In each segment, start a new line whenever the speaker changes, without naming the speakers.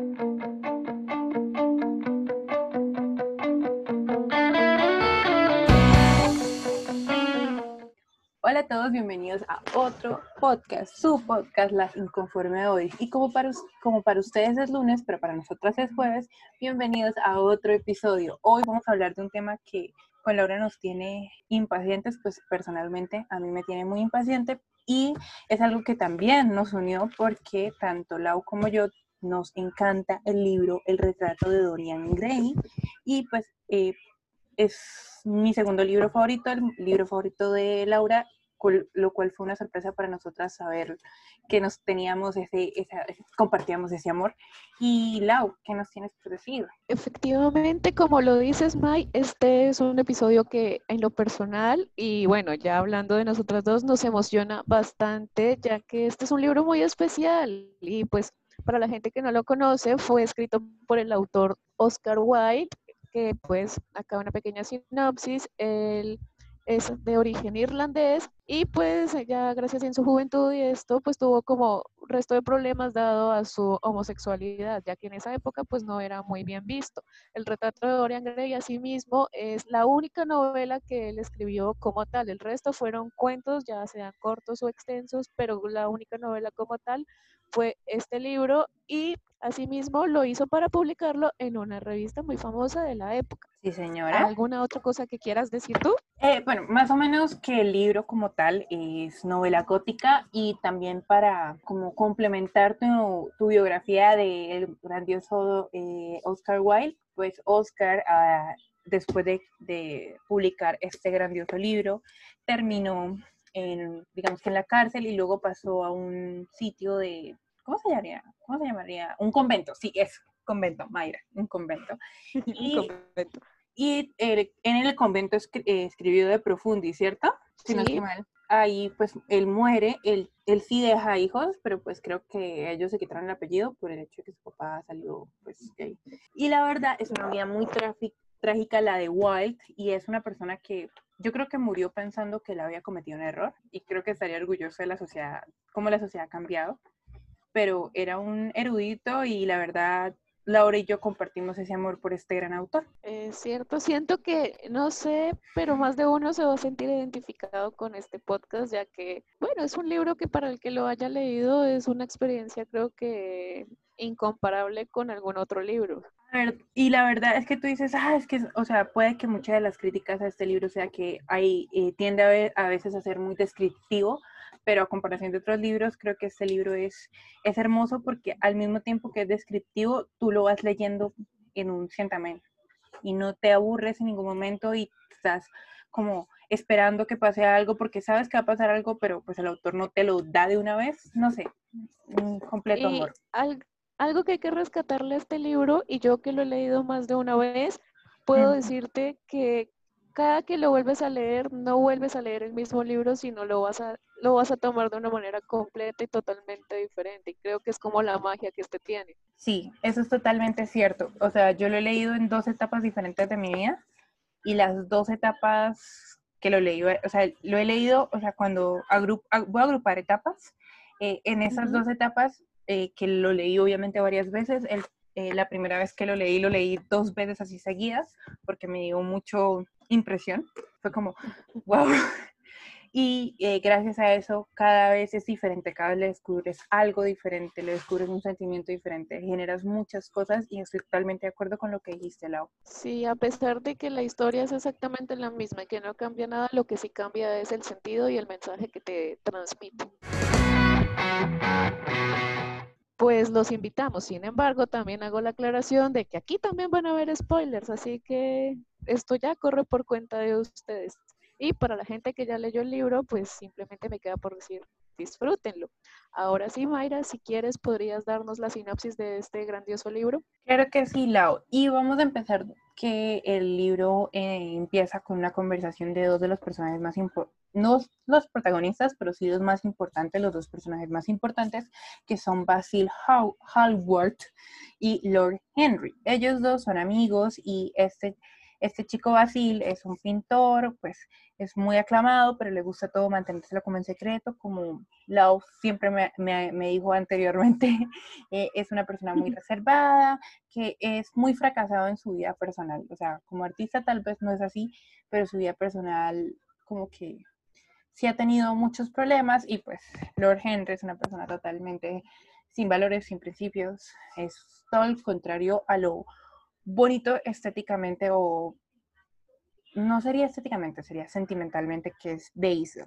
Hola a todos, bienvenidos a otro podcast, su podcast Las Inconforme Hoy. Y como para, como para ustedes es lunes, pero para nosotras es jueves, bienvenidos a otro episodio. Hoy vamos a hablar de un tema que con Laura nos tiene impacientes, pues personalmente a mí me tiene muy impaciente y es algo que también nos unió porque tanto Lau como yo nos encanta el libro El retrato de Dorian Gray y pues eh, es mi segundo libro favorito, el libro favorito de Laura lo cual fue una sorpresa para nosotras saber que nos teníamos ese, compartíamos ese amor. Y Lau, ¿qué nos tienes que decir?
Efectivamente, como lo dices, Mai, este es un episodio que en lo personal, y bueno, ya hablando de nosotras dos, nos emociona bastante, ya que este es un libro muy especial y pues para la gente que no lo conoce, fue escrito por el autor Oscar Wilde, que pues acá una pequeña sinopsis, el es de origen irlandés y pues ella gracias en su juventud y esto pues tuvo como resto de problemas dado a su homosexualidad, ya que en esa época pues no era muy bien visto. El retrato de Dorian Gray asimismo es la única novela que él escribió como tal, el resto fueron cuentos ya sean cortos o extensos, pero la única novela como tal fue este libro y asimismo lo hizo para publicarlo en una revista muy famosa de la época.
Sí, señora.
¿Alguna otra cosa que quieras decir tú?
Eh, bueno, más o menos que el libro como tal es novela gótica y también para como complementar tu, tu biografía del grandioso eh, Oscar Wilde, pues Oscar, ah, después de, de publicar este grandioso libro, terminó en, digamos que en la cárcel y luego pasó a un sitio de, ¿cómo se llamaría? ¿Cómo se llamaría? Un convento, sí, es convento, Mayra, un convento. Y, un convento. y en el convento eh, escribió de Profundi, ¿cierto?
Si no estoy mal.
Ahí pues él muere, él, él sí deja hijos, pero pues creo que ellos se quitaron el apellido por el hecho de que su papá salió pues gay. Y la verdad es una vida muy trágica la de Wild y es una persona que yo creo que murió pensando que él había cometido un error y creo que estaría orgulloso de la sociedad, cómo la sociedad ha cambiado, pero era un erudito y la verdad Laura y yo compartimos ese amor por este gran autor.
Es cierto, siento que, no sé, pero más de uno se va a sentir identificado con este podcast, ya que, bueno, es un libro que para el que lo haya leído es una experiencia creo que incomparable con algún otro libro.
A ver, y la verdad es que tú dices, ah, es que, o sea, puede que muchas de las críticas a este libro sea que hay, eh, tiende a, a, veces a ser muy descriptivo, pero a comparación de otros libros, creo que este libro es, es hermoso porque al mismo tiempo que es descriptivo, tú lo vas leyendo en un sentamiento y no te aburres en ningún momento y estás como esperando que pase algo porque sabes que va a pasar algo, pero pues el autor no te lo da de una vez, no sé, un completo amor.
algo que hay que rescatarle a este libro, y yo que lo he leído más de una vez, puedo decirte que cada que lo vuelves a leer, no vuelves a leer el mismo libro, sino lo vas a, lo vas a tomar de una manera completa y totalmente diferente. Y creo que es como la magia que este tiene.
Sí, eso es totalmente cierto. O sea, yo lo he leído en dos etapas diferentes de mi vida y las dos etapas que lo leí, o sea, lo he leído, o sea, cuando voy a agrupar etapas, eh, en esas dos etapas eh, que lo leí obviamente varias veces. El, eh, la primera vez que lo leí, lo leí dos veces así seguidas, porque me dio mucho impresión. Fue como, wow. Y eh, gracias a eso, cada vez es diferente, cada vez le descubres algo diferente, le descubres un sentimiento diferente, generas muchas cosas y estoy totalmente de acuerdo con lo que dijiste, Lau.
Sí, a pesar de que la historia es exactamente la misma que no cambia nada, lo que sí cambia es el sentido y el mensaje que te transmite pues los invitamos. Sin embargo, también hago la aclaración de que aquí también van a haber spoilers, así que esto ya corre por cuenta de ustedes. Y para la gente que ya leyó el libro, pues simplemente me queda por decir, disfrútenlo. Ahora sí, Mayra, si quieres, podrías darnos la sinopsis de este grandioso libro.
Claro que sí, Lau. Y vamos a empezar que el libro eh, empieza con una conversación de dos de los personajes más importantes, no los protagonistas, pero sí los más importantes, los dos personajes más importantes, que son Basil Hallward y Lord Henry. Ellos dos son amigos y este Este chico Basil es un pintor, pues es muy aclamado, pero le gusta todo mantenérselo como en secreto, como Lau siempre me, me, dijo anteriormente, eh, es una persona muy reservada, que es muy fracasado en su vida personal. O sea, como artista tal vez no es así, pero su vida personal como que sí ha tenido muchos problemas y pues Lord Henry es una persona totalmente sin valores, sin principios, es todo el contrario a lo bonito estéticamente o no sería estéticamente, sería sentimentalmente que es Basil.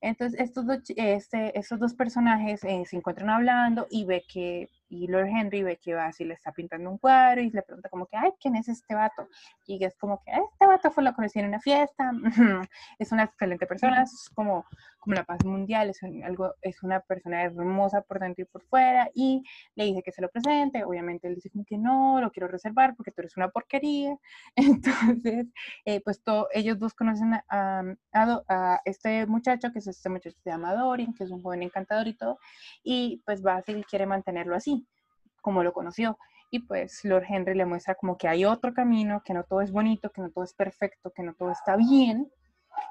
Entonces, estos dos, este, estos dos personajes eh, se encuentran hablando y ve que, y Lord Henry ve que Basil le está pintando un cuadro y le pregunta como que, ay, ¿quién es este vato? Y es como que, este vato fue lo conocí en una fiesta, es una excelente persona, es como, como la paz mundial, es, algo, es una persona hermosa por dentro y por fuera, y le dice que se lo presente, obviamente él dice como que no, lo quiero reservar porque tú eres una porquería, entonces, eh, pues todo, ellos dos conocen a, a, a este muchacho que se este muchacho se llama Dorian, que es un joven encantador y todo, y pues Basil quiere mantenerlo así, como lo conoció. Y pues Lord Henry le muestra como que hay otro camino, que no todo es bonito, que no todo es perfecto, que no todo está bien.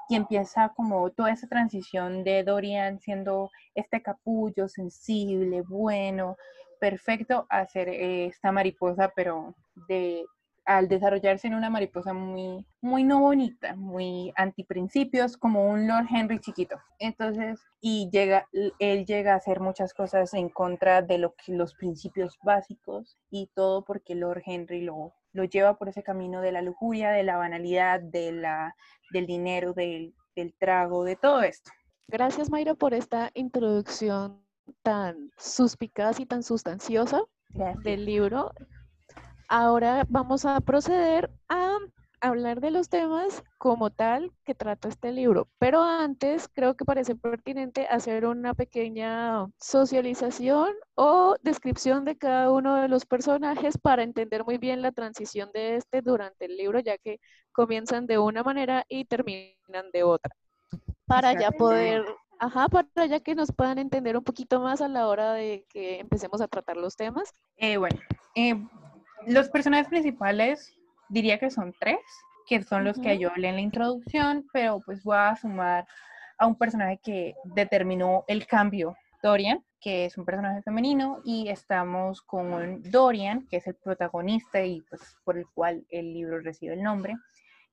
Y empieza como toda esa transición de Dorian siendo este capullo sensible, bueno, perfecto, a ser eh, esta mariposa, pero de al desarrollarse en una mariposa muy, muy no bonita, muy antiprincipios, como un Lord Henry chiquito. Entonces, y llega, él llega a hacer muchas cosas en contra de lo que, los principios básicos y todo porque Lord Henry lo, lo lleva por ese camino de la lujuria, de la banalidad, de la, del dinero, del, del trago, de todo esto.
Gracias Mayra por esta introducción tan suspicaz y tan sustanciosa del libro. Ahora vamos a proceder a hablar de los temas como tal que trata este libro. Pero antes creo que parece pertinente hacer una pequeña socialización o descripción de cada uno de los personajes para entender muy bien la transición de este durante el libro, ya que comienzan de una manera y terminan de otra. Para ya poder, ajá, para ya que nos puedan entender un poquito más a la hora de que empecemos a tratar los temas.
Eh, bueno, eh, los personajes principales diría que son tres, que son los que yo hablé en la introducción, pero pues voy a sumar a un personaje que determinó el cambio, Dorian, que es un personaje femenino, y estamos con Dorian, que es el protagonista y pues por el cual el libro recibe el nombre,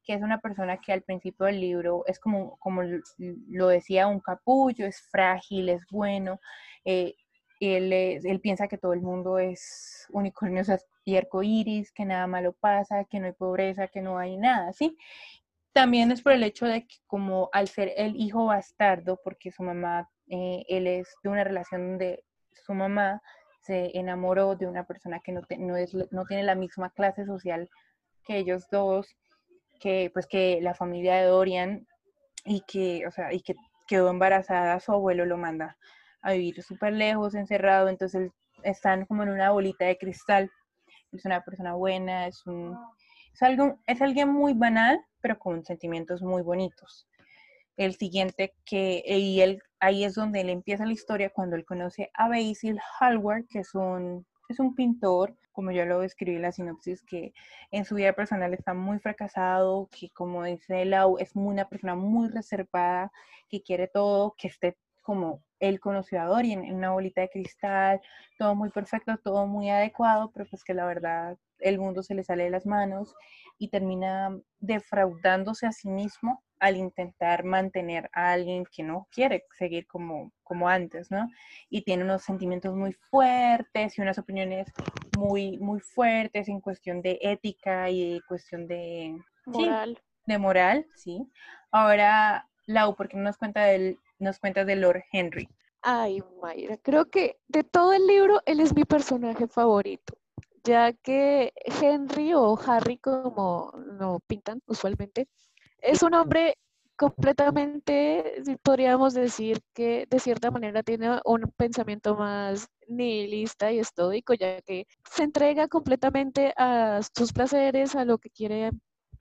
que es una persona que al principio del libro es como, como lo decía, un capullo, es frágil, es bueno, eh, él, él, piensa que todo el mundo es unicornios y arcoíris, que nada malo pasa, que no hay pobreza, que no hay nada, ¿sí? También es por el hecho de que como al ser el hijo bastardo, porque su mamá, eh, él es de una relación donde su mamá se enamoró de una persona que no, no, es, no tiene la misma clase social que ellos dos, que pues que la familia de Dorian y que, o sea, y que quedó embarazada, su abuelo lo manda a vivir súper lejos, encerrado, entonces están como en una bolita de cristal. Es una persona buena, es un... Es, algo, es alguien muy banal, pero con sentimientos muy bonitos. El siguiente que, y él, ahí es donde él empieza la historia cuando él conoce a Basil Hallward, que es un, es un pintor, como ya lo describí en la sinopsis, que en su vida personal está muy fracasado, que como dice Lau, es una persona muy reservada, que quiere todo, que esté como él conoció a Dorian en una bolita de cristal, todo muy perfecto, todo muy adecuado, pero pues que la verdad el mundo se le sale de las manos y termina defraudándose a sí mismo al intentar mantener a alguien que no quiere seguir como, como antes, ¿no? Y tiene unos sentimientos muy fuertes y unas opiniones muy, muy fuertes en cuestión de ética y cuestión de...
Moral.
de moral, sí. Ahora, Lau, ¿por qué no nos cuenta del nos cuentas de Lord Henry.
Ay, Mayra, creo que de todo el libro él es mi personaje favorito, ya que Henry o Harry, como lo pintan usualmente, es un hombre completamente, podríamos decir que de cierta manera tiene un pensamiento más nihilista y estoico, ya que se entrega completamente a sus placeres, a lo que quiere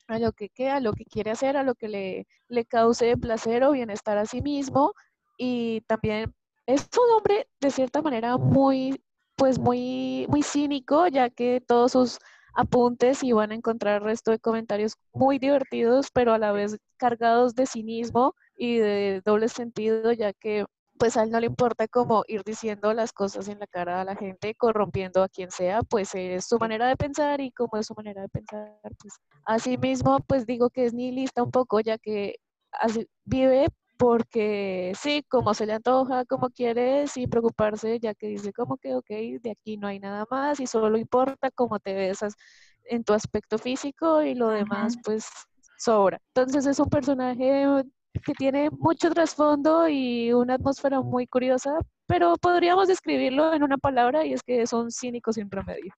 a lo que queda, a lo que quiere hacer, a lo que le, le cause placer o bienestar a sí mismo. Y también es un hombre de cierta manera muy, pues muy, muy cínico, ya que todos sus apuntes y van a encontrar resto de comentarios muy divertidos, pero a la vez cargados de cinismo y de doble sentido, ya que pues a él no le importa como ir diciendo las cosas en la cara a la gente, corrompiendo a quien sea, pues es su manera de pensar y como es su manera de pensar, pues así mismo pues digo que es nihilista un poco, ya que así, vive porque sí, como se le antoja, como quiere, sin preocuparse, ya que dice como que, ok, de aquí no hay nada más y solo importa cómo te ves en tu aspecto físico y lo demás pues sobra. Entonces es un personaje que tiene mucho trasfondo y una atmósfera muy curiosa, pero podríamos describirlo en una palabra y es que son cínicos sin promedio.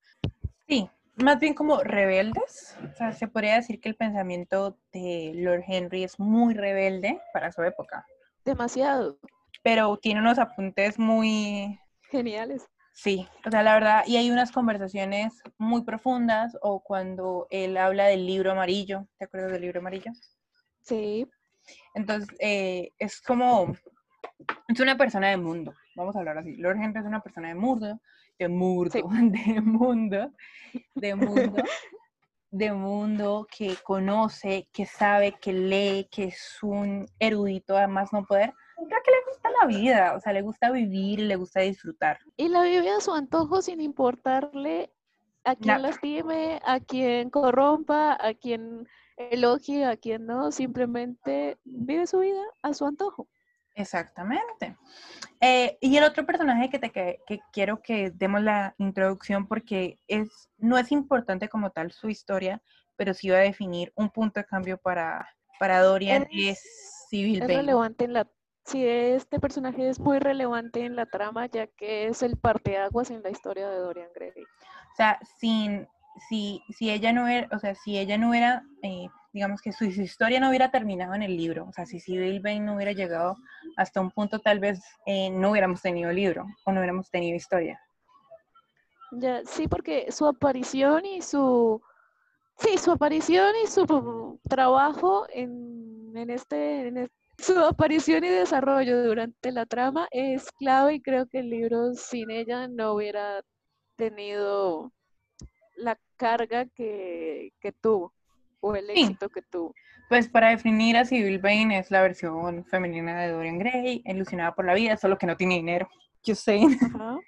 Sí, más bien como rebeldes. O sea, se podría decir que el pensamiento de Lord Henry es muy rebelde para su época.
Demasiado.
Pero tiene unos apuntes muy...
Geniales.
Sí, o sea, la verdad, y hay unas conversaciones muy profundas, o cuando él habla del libro amarillo, ¿te acuerdas del libro amarillo?
Sí.
Entonces, eh, es como, es una persona de mundo, vamos a hablar así. Lord Henry es una persona de mundo, de mundo, de mundo, de mundo, de mundo que conoce, que sabe, que lee, que es un erudito, además no poder. Creo que le gusta la vida, o sea, le gusta vivir, le gusta disfrutar.
Y la vive a su antojo sin importarle a quien lastime, a quien corrompa, a quien elogie, a quien no, simplemente vive su vida a su antojo.
Exactamente. Eh, y el otro personaje que, te, que, quiero que demos la introducción porque es, no es importante como tal su historia, pero sí va a definir un punto de cambio para, para Dorian, es, es Civil
es relevante en la Sí, este personaje es muy relevante en la trama, ya que es el parteaguas en la historia de Dorian Gray.
O sea, sin, si, si ella no era, o sea, si ella no era eh, digamos que su, historia no hubiera terminado en el libro, o sea, si Sibyl Vane no hubiera llegado hasta un punto, tal vez eh, no hubiéramos tenido libro o no hubiéramos tenido historia.
Ya, sí, porque su aparición y su, sí, su aparición y su trabajo en, en este, en su aparición y desarrollo durante la trama es clave y creo que el libro sin ella no hubiera tenido la carga que, que tuvo o el éxito que tuvo.
Pues para definir a Sibyl Vane es la versión femenina de Dorian Gray, ilusionada por la vida, solo que no tiene dinero. Yo sé.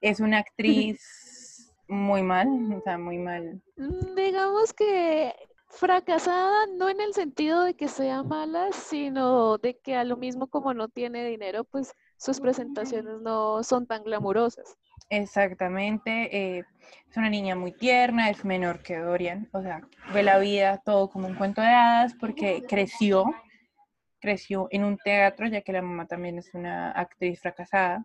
es una actriz muy mal, o sea, muy mal.
Mm, digamos que fracasada no en el sentido de que sea mala, sino de que a lo mismo como no tiene dinero, pues sus presentaciones no son tan glamurosas.
Exactamente, eh, es una niña muy tierna, es menor que Dorian, o sea, ve la vida todo como un cuento de hadas porque creció, creció en un teatro, ya que la mamá también es una actriz fracasada.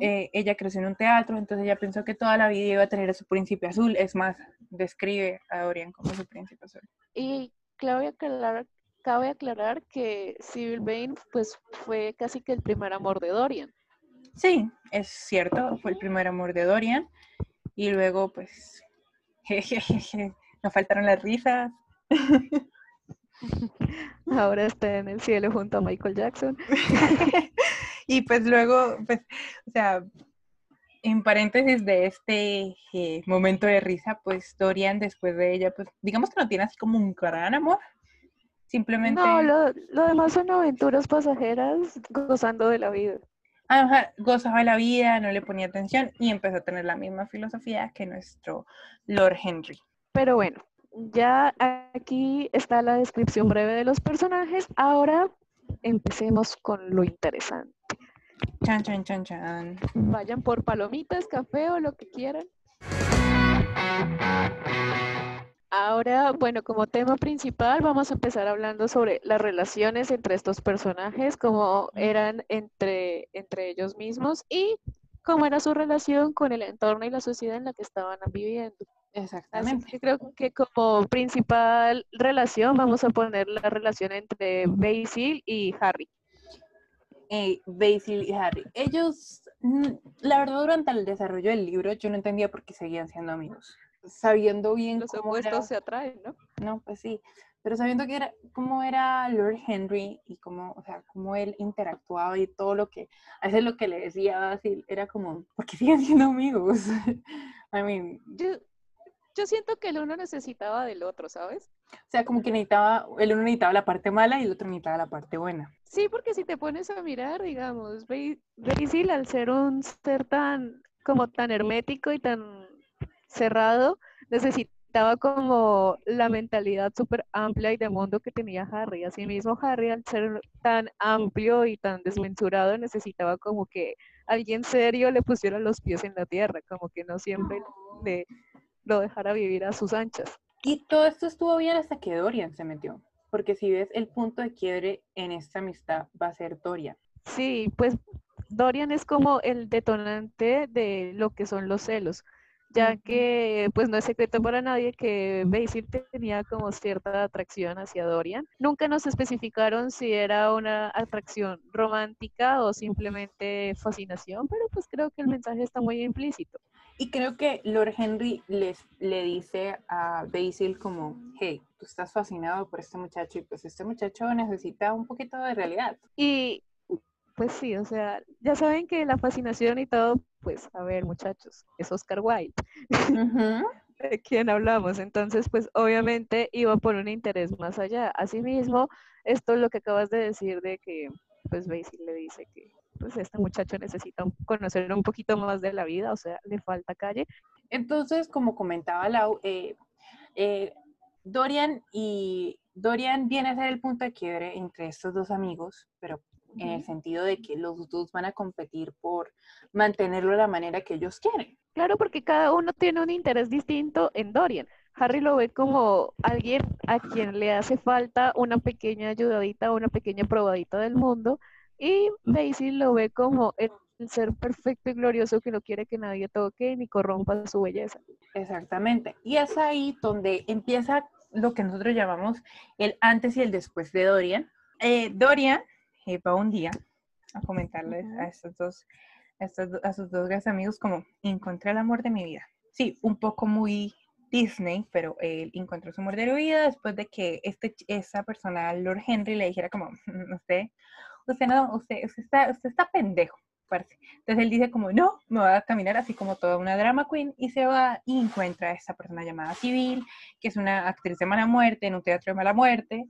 Eh, ella creció en un teatro, entonces ella pensó que toda la vida iba a tener a su príncipe azul, es más, describe a Dorian como su príncipe azul.
Y cabe aclarar, cabe aclarar que Sybil Vane pues, fue casi que el primer amor de Dorian.
Sí, es cierto, fue el primer amor de Dorian. Y luego, pues, jejeje, nos faltaron las risas.
Ahora está en el cielo junto a Michael Jackson.
y pues luego, pues, o sea, en paréntesis de este eh, momento de risa, pues Dorian después de ella, pues digamos que no tiene así como un gran amor. Simplemente...
No, lo, lo demás son aventuras pasajeras gozando de la vida
gozaba la vida, no le ponía atención y empezó a tener la misma filosofía que nuestro Lord Henry.
Pero bueno, ya aquí está la descripción breve de los personajes. Ahora empecemos con lo interesante.
Chan, chan, chan, chan.
Vayan por palomitas, café o lo que quieran. Ahora, bueno, como tema principal vamos a empezar hablando sobre las relaciones entre estos personajes, cómo eran entre, entre ellos mismos y cómo era su relación con el entorno y la sociedad en la que estaban viviendo.
Exactamente.
creo que como principal relación vamos a poner la relación entre Basil y Harry.
Eh, Basil y Harry. Ellos, mm, la verdad, durante el desarrollo del libro yo no entendía por qué seguían siendo amigos sabiendo bien
los cómo opuestos se atraen, ¿no?
No, pues sí, pero sabiendo que era, cómo era Lord Henry y cómo, o sea, cómo él interactuaba y todo lo que, a veces lo que le decía así, era como, porque siguen siendo amigos? I mean,
yo siento que el uno necesitaba del otro, ¿sabes?
O sea, como que necesitaba, el uno necesitaba la parte mala y el otro necesitaba la parte buena.
Sí, porque si te pones a mirar, digamos, Basil al ser un ser tan, como tan hermético y tan cerrado, necesitaba como la mentalidad súper amplia y de mundo que tenía Harry. Asimismo, Harry al ser tan amplio y tan desmensurado, necesitaba como que alguien serio le pusiera los pies en la tierra, como que no siempre le, lo dejara vivir a sus anchas.
Y todo esto estuvo bien hasta que Dorian se metió, porque si ves el punto de quiebre en esta amistad va a ser Dorian.
Sí, pues Dorian es como el detonante de lo que son los celos ya que pues no es secreto para nadie que Basil tenía como cierta atracción hacia Dorian. Nunca nos especificaron si era una atracción romántica o simplemente fascinación, pero pues creo que el mensaje está muy implícito.
Y creo que Lord Henry les, le dice a Basil como, hey, tú estás fascinado por este muchacho y pues este muchacho necesita un poquito de realidad.
Y pues sí, o sea, ya saben que la fascinación y todo, pues a ver muchachos, es Oscar Wilde. ¿De quién hablamos? Entonces, pues obviamente iba por un interés más allá. Asimismo, esto es lo que acabas de decir de que, pues Basil le dice que pues este muchacho necesita conocer un poquito más de la vida, o sea, le falta calle.
Entonces, como comentaba Lau, eh, eh, Dorian y Dorian viene a ser el punto de quiebre entre estos dos amigos, pero en el sentido de que los dos van a competir por mantenerlo de la manera que ellos quieren.
Claro, porque cada uno tiene un interés distinto en Dorian. Harry lo ve como alguien a quien le hace falta una pequeña ayudadita, una pequeña probadita del mundo, y Basil lo ve como el ser perfecto y glorioso que no quiere que nadie toque ni corrompa su belleza.
Exactamente. Y es ahí donde empieza lo que nosotros llamamos el antes y el después de Dorian. Eh, Dorian eh, va un día a comentarles a estos dos, a, estos, a sus dos grandes amigos como encontré el amor de mi vida. Sí, un poco muy Disney, pero él encontró su amor de la vida después de que este, esa persona, Lord Henry, le dijera como, usted, usted no, usted, usted está, usted está pendejo. Entonces él dice como, no, me voy a caminar así como toda una drama queen y se va y encuentra a esta persona llamada Civil, que es una actriz de mala muerte en un teatro de mala muerte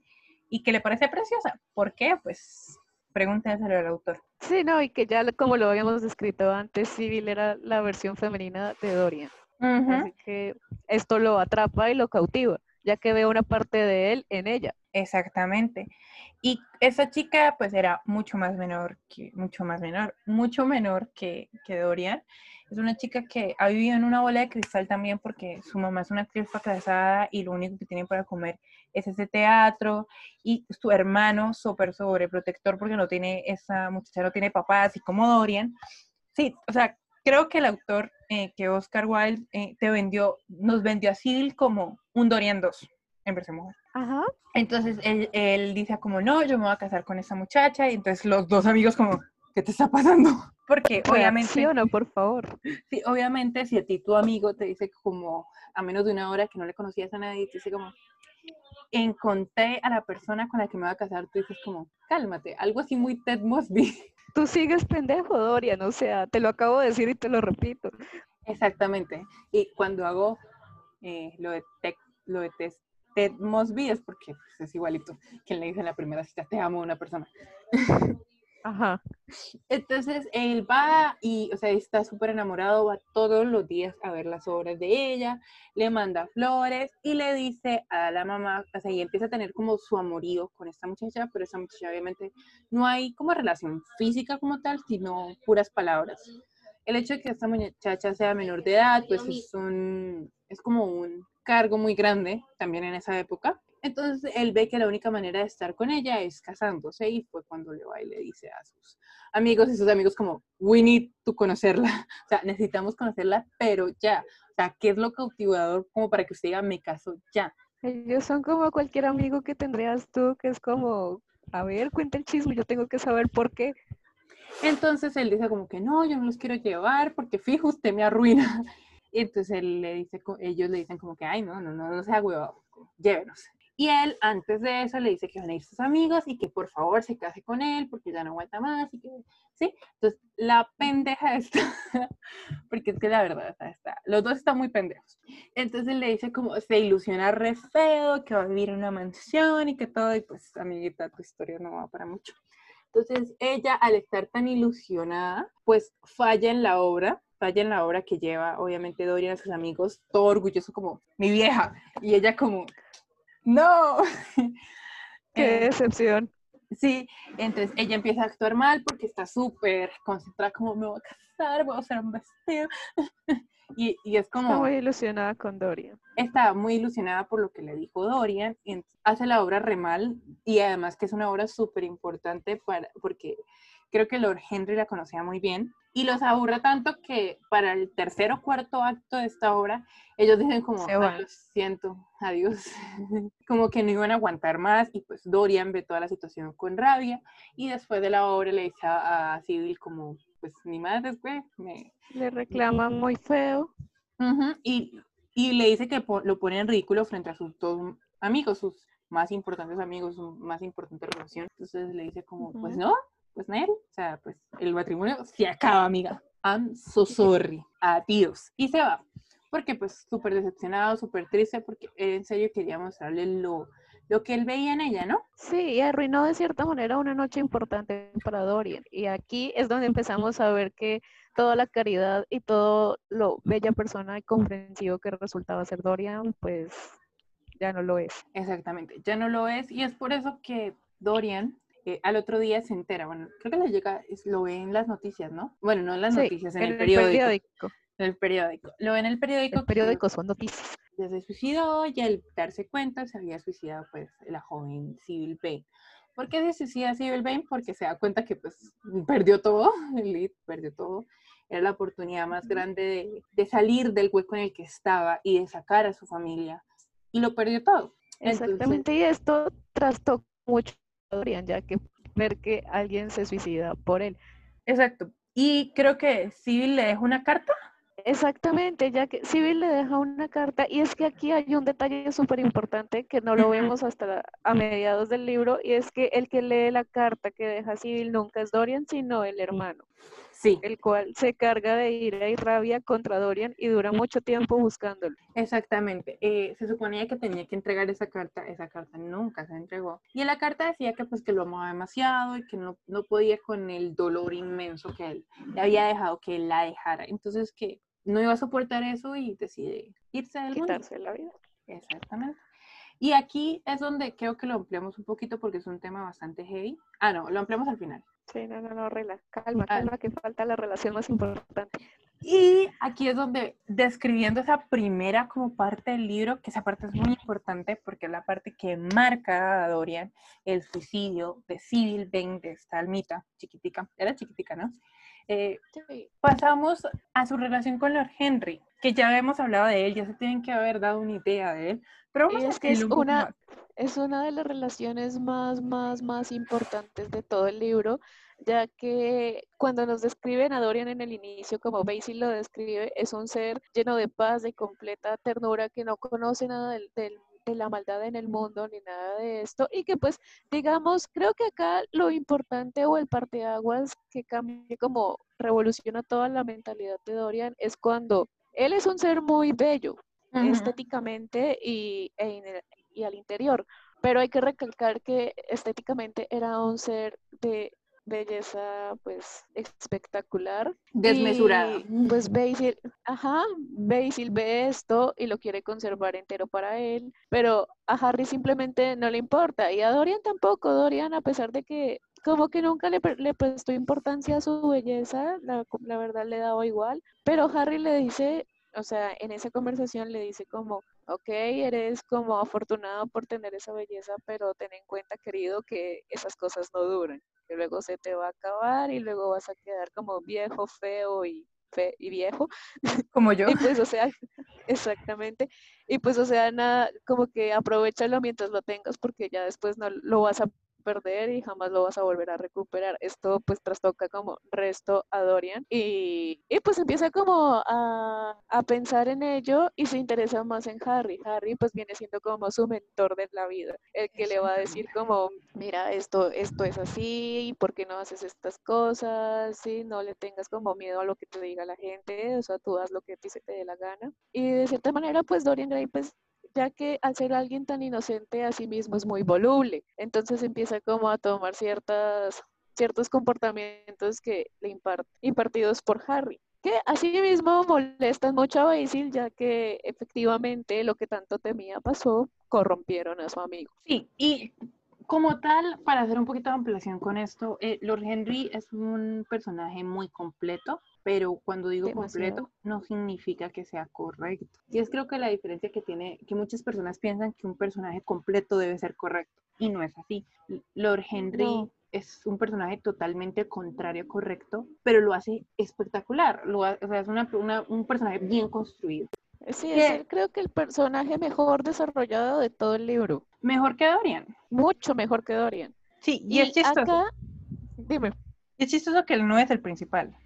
y que le parece preciosa. ¿Por qué? Pues Pregúntenselo al autor.
Sí, no, y que ya como lo habíamos descrito antes, Civil era la versión femenina de Dorian. Así que esto lo atrapa y lo cautiva, ya que ve una parte de él en ella.
Exactamente. Y esa chica pues era mucho más menor que, mucho más menor, mucho menor que, que Dorian. Es una chica que ha vivido en una bola de cristal también porque su mamá es una actriz fracasada y lo único que tiene para comer es ese teatro y su hermano súper sobreprotector porque no tiene, esa muchacha no tiene papá, así como Dorian. Sí, o sea, creo que el autor, eh, que Oscar Wilde, eh, te vendió, nos vendió a Cyril como un Dorian 2 en versión mujer.
Ajá.
Entonces él, él dice como, no, yo me voy a casar con esa muchacha y entonces los dos amigos como, ¿qué te está pasando? Porque obviamente...
no, por favor.
Sí, obviamente si a ti tu amigo te dice como a menos de una hora que no le conocías a nadie, te dice como, encontré a la persona con la que me voy a casar, tú dices como, cálmate, algo así muy Ted Mosby.
Tú sigues pendejo, Dorian, o sea, te lo acabo de decir y te lo repito.
Exactamente. Y cuando hago eh, lo de, lo de Ted Mosby es porque pues, es igualito que le dice en la primera cita, te amo a una persona.
Ajá.
Entonces él va y, o sea, está súper enamorado, va todos los días a ver las obras de ella, le manda flores y le dice a la mamá, o sea, y empieza a tener como su amorío con esta muchacha, pero esa muchacha obviamente no hay como relación física como tal, sino puras palabras. El hecho de que esta muchacha sea menor de edad, pues es un, es como un cargo muy grande también en esa época. Entonces él ve que la única manera de estar con ella es casándose y fue cuando le va y le dice a sus amigos y sus amigos como, we need to conocerla, o sea, necesitamos conocerla, pero ya, o sea, ¿qué es lo cautivador como para que usted diga, me caso ya?
Ellos son como cualquier amigo que tendrías tú, que es como, a ver, cuenta el chisme, yo tengo que saber por qué.
Entonces él dice como que no, yo no los quiero llevar porque fijo, usted me arruina. Y entonces él le dice, ellos le dicen como que, ay, no, no, no, no sea huevado, llévenos. Y él, antes de eso, le dice que van a ir sus amigos y que por favor se case con él porque ya no aguanta más y que, ¿sí? Entonces, la pendeja está, porque es que la verdad está, los dos están muy pendejos. Entonces le dice como, se ilusiona re feo, que va a vivir en una mansión y que todo, y pues, amiguita, tu historia no va para mucho. Entonces, ella, al estar tan ilusionada, pues falla en la obra, falla en la obra que lleva, obviamente, Dorian a sus amigos, todo orgulloso como, mi vieja, y ella como, no.
Qué eh, decepción.
Sí, entonces ella empieza a actuar mal porque está súper concentrada, como me voy a casar, voy a hacer un vestido. y, y, es como...
Está muy ilusionada con Dorian.
Está muy ilusionada por lo que le dijo Dorian, y hace la obra re mal, y además que es una obra súper importante para, porque creo que Lord Henry la conocía muy bien, y los aburre tanto que para el tercer o cuarto acto de esta obra, ellos dicen como, lo siento, adiós, como que no iban a aguantar más y pues Dorian ve toda la situación con rabia y después de la obra le dice a, Civil como, pues ni madre, güey, me...
Le reclama muy feo.
y, y, le dice que lo pone en ridículo frente a sus dos amigos, sus más importantes amigos, su más importante relación. Entonces le dice como, pues no, pues Nel, o sea, pues el matrimonio se acaba, amiga. I'm so sorry. Adiós. Y se va. Porque pues súper decepcionado, súper triste, porque en serio quería mostrarle lo, lo que él veía en ella, ¿no?
Sí, y arruinó de cierta manera una noche importante para Dorian. Y aquí es donde empezamos a ver que toda la caridad y todo lo bella persona y comprensivo que resultaba ser Dorian, pues ya no lo es.
Exactamente, ya no lo es. Y es por eso que Dorian al otro día se entera, bueno, creo que le llega, lo ve en las noticias, ¿no? Bueno, no en las noticias, en, el, periódico. En el periódico. Lo ve en el periódico.
El periódico son noticias.
Ya se suicidó y al darse cuenta se había suicidado pues la joven Civil Bain. ¿Por qué se suicida Civil Bain? Porque se da cuenta que pues perdió todo, el lead perdió todo. Era la oportunidad más grande de, de, salir del hueco en el que estaba y de sacar a su familia. Y lo perdió todo.
Exactamente, y esto trastocó mucho ya que ver que alguien se suicida por él.
Exacto. Y creo que Civil le deja una carta.
Exactamente, ya que Civil le deja una carta y es que aquí hay un detalle súper importante que no lo vemos hasta a mediados del libro y es que el que lee la carta que deja Civil nunca es Dorian, sino el hermano.
Sí.
El cual se carga de ira y rabia contra Dorian y dura mucho tiempo buscándolo.
Exactamente. Eh, se suponía que tenía que entregar esa carta, esa carta nunca se entregó. Y en la carta decía que pues que lo amaba demasiado y que no, no podía con el dolor inmenso que él le había dejado que él la dejara. Entonces que no iba a soportar eso y decide irse del
Quitarse la vida.
Exactamente. Y aquí es donde creo que lo ampliamos un poquito porque es un tema bastante heavy. Ah, no, lo ampliamos al final.
Sí, no, no, no, regla. Calma, ah. calma, que falta la relación más importante.
Y aquí es donde, describiendo esa primera como parte del libro, que esa parte es muy importante porque es la parte que marca a Dorian el suicidio de Civil Ben, de esta almita chiquitica, era chiquitica, ¿no? Eh, pasamos a su relación con Lord Henry, que ya hemos hablado de él, ya se tienen que haber dado una idea de él, pero
es que es una, es una de las relaciones más, más, más importantes de todo el libro, ya que cuando nos describen a Dorian en el inicio, como Basil lo describe, es un ser lleno de paz, de completa ternura, que no conoce nada del, de la maldad en el mundo ni nada de esto y que pues digamos creo que acá lo importante o el parteaguas que cambia como revoluciona toda la mentalidad de Dorian es cuando él es un ser muy bello estéticamente y, e y al interior pero hay que recalcar que estéticamente era un ser de belleza pues espectacular.
Desmesurada.
pues Basil, ajá, Basil ve esto y lo quiere conservar entero para él, pero a Harry simplemente no le importa y a Dorian tampoco. Dorian, a pesar de que como que nunca le, le prestó importancia a su belleza, la, la verdad le daba igual, pero Harry le dice, o sea, en esa conversación le dice como, ok, eres como afortunado por tener esa belleza, pero ten en cuenta, querido, que esas cosas no duran, que luego se te va a acabar y luego vas a quedar como viejo, feo y, fe y viejo.
Como yo.
y pues, o sea, exactamente. Y pues, o sea, nada, como que aprovechalo mientras lo tengas porque ya después no lo vas a perder y jamás lo vas a volver a recuperar. Esto pues trastoca como resto a Dorian y, y pues empieza como a, a pensar en ello y se interesa más en Harry. Harry pues viene siendo como su mentor de la vida, el que le va a decir como, mira, esto, esto es así, ¿por qué no haces estas cosas? ¿Sí? No le tengas como miedo a lo que te diga la gente, o sea, tú haz lo que a ti se te dé la gana. Y de cierta manera pues Dorian Gray pues ya que al ser alguien tan inocente a sí mismo es muy voluble, entonces empieza como a tomar ciertas, ciertos comportamientos que le impart, impartidos por Harry que así mismo molestan mucho a Basil, ya que efectivamente lo que tanto temía pasó, corrompieron a su amigo.
Sí, y como tal, para hacer un poquito de ampliación con esto, eh, Lord Henry es un personaje muy completo, pero cuando digo completo no significa que sea correcto. Y es creo que la diferencia que tiene, que muchas personas piensan que un personaje completo debe ser correcto, y no es así. Lord Henry es un personaje totalmente contrario, correcto, pero lo hace espectacular. Lo o sea, es un personaje bien construido.
Sí, es creo que el personaje mejor desarrollado de todo el libro.
Mejor que Dorian.
Mucho mejor que Dorian.
Sí, y, es chistoso. Acá,
dime.
Es chistoso que él no es el principal.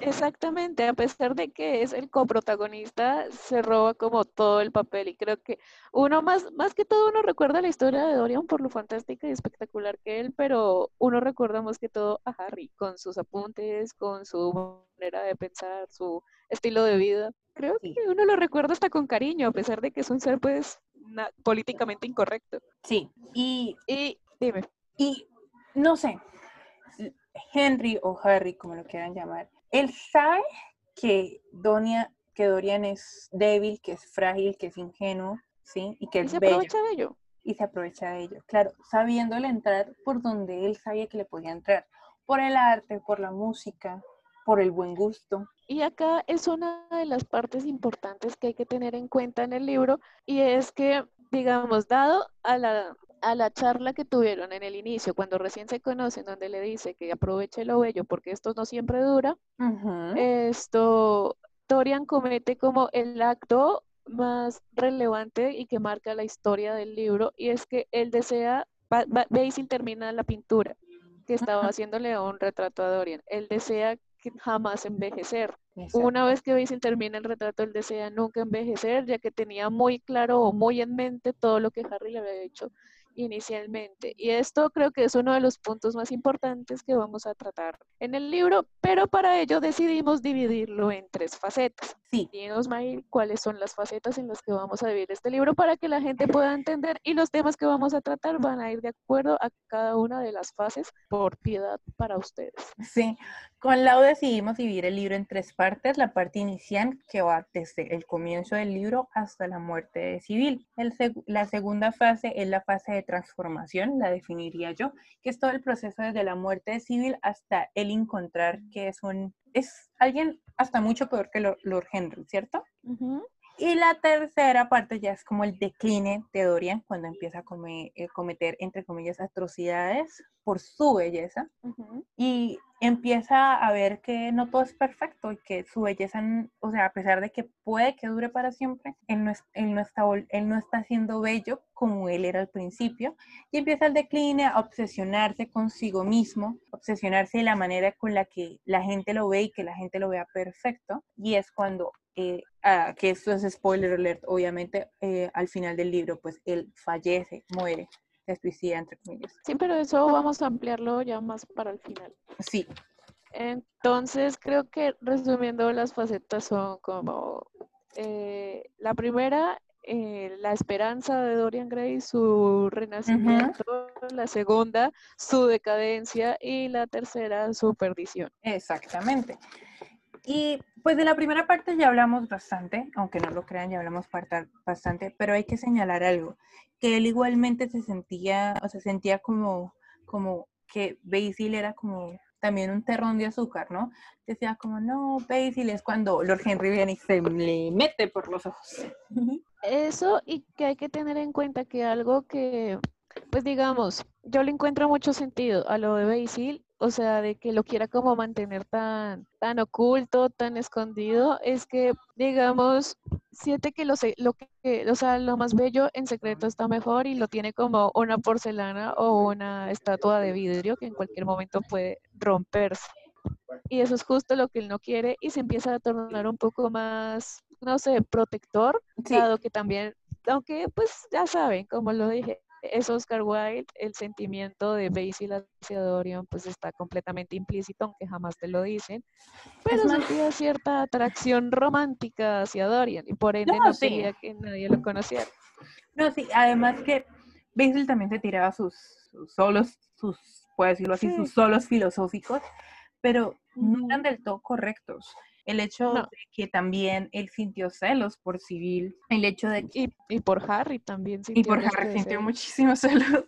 Exactamente, a pesar de que es el coprotagonista, se roba como todo el papel y creo que uno más, más que todo uno recuerda la historia de Dorian por lo fantástica y espectacular que él, pero uno recuerda más que todo a Harry con sus apuntes, con su manera de pensar, su estilo de vida. Creo que uno lo recuerda hasta con cariño, a pesar de que es un ser pues políticamente incorrecto.
Sí, y,
y dime.
Y no sé, Henry o Harry, como lo quieran llamar, él sabe que, Donia, que Dorian es débil, que es frágil, que es ingenuo, ¿sí? Y que es
se aprovecha de ello.
Y se aprovecha de ello, claro, sabiéndole entrar por donde él sabía que le podía entrar, por el arte, por la música, por el buen gusto.
Y acá es una de las partes importantes que hay que tener en cuenta en el libro, y es que, digamos, dado a la a la charla que tuvieron en el inicio, cuando recién se conocen, donde le dice que aproveche lo bello porque esto no siempre dura, esto, Dorian comete como el acto más relevante y que marca la historia del libro, y es que él desea, Basil termina la pintura que estaba haciéndole un retrato a Dorian, él desea jamás envejecer. Una vez que Basil termina el retrato, él desea nunca envejecer, ya que tenía muy claro o muy en mente todo lo que Harry le había hecho inicialmente. Y esto creo que es uno de los puntos más importantes que vamos a tratar en el libro, pero para ello decidimos dividirlo en tres facetas.
Sí.
Dinos, May, cuáles son las facetas en las que vamos a dividir este libro para que la gente pueda entender y los temas que vamos a tratar van a ir de acuerdo a cada una de las fases por piedad para ustedes.
Sí, con Lau decidimos dividir el libro en tres partes. La parte inicial que va desde el comienzo del libro hasta la muerte de Civil. El la segunda fase es la fase de transformación, la definiría yo, que es todo el proceso desde la muerte de Civil hasta el encontrar que es un es alguien hasta mucho peor que Lord Henry, ¿cierto? Y la tercera parte ya es como el decline de Dorian cuando empieza a eh, cometer, entre comillas, atrocidades por su belleza. Y empieza a ver que no todo es perfecto y que su belleza, o sea, a pesar de que puede que dure para siempre, él no, él no, está, él no está siendo bello como él era al principio y empieza el decline a obsesionarse consigo mismo, obsesionarse de la manera con la que la gente lo ve y que la gente lo vea perfecto y es cuando eh, ah, que esto es spoiler alert, obviamente, eh, al final del libro, pues él fallece, muere, se suicida, entre comillas.
Sí, pero eso vamos a ampliarlo ya más para el final.
Sí.
Entonces, creo que resumiendo las facetas son como eh, la primera, la esperanza de Dorian Gray, su renacimiento, la segunda, su decadencia y la tercera, su perdición.
Exactamente. Y pues de la primera parte ya hablamos bastante, aunque no lo crean, ya hablamos bastante, pero hay que señalar algo, que él igualmente se sentía, o se sentía como, como que Basil era como también un terrón de azúcar, ¿no? Decía como, no, Basil es cuando Lord Henry viene y se le mete por los ojos.
Eso y que hay que tener en cuenta que algo que, pues digamos, yo le encuentro mucho sentido a lo de Basil o sea, de que lo quiera como mantener tan, tan oculto, tan escondido, es que, digamos, siente que lo, lo que, o sea, lo más bello en secreto está mejor y lo tiene como una porcelana o una estatua de vidrio que en cualquier momento puede romperse. Y eso es justo lo que él no quiere y se empieza a tornar un poco más, no sé, protector, dado que también, aunque pues ya saben, como lo dije, es Oscar Wilde, el sentimiento de Basil hacia Dorian pues está completamente implícito, aunque jamás te lo dicen, pero sentía cierta atracción romántica hacia Dorian y por ende no, quería que nadie lo conociera.
No, sí, además que Basil también se tiraba sus, solos, sus, puedo decirlo así, sus solos filosóficos, pero no eran del todo correctos. El hecho de que también él sintió celos por Civil, el hecho de
que... Y, por Harry también
sintió Y por Harry sintió muchísimos celos.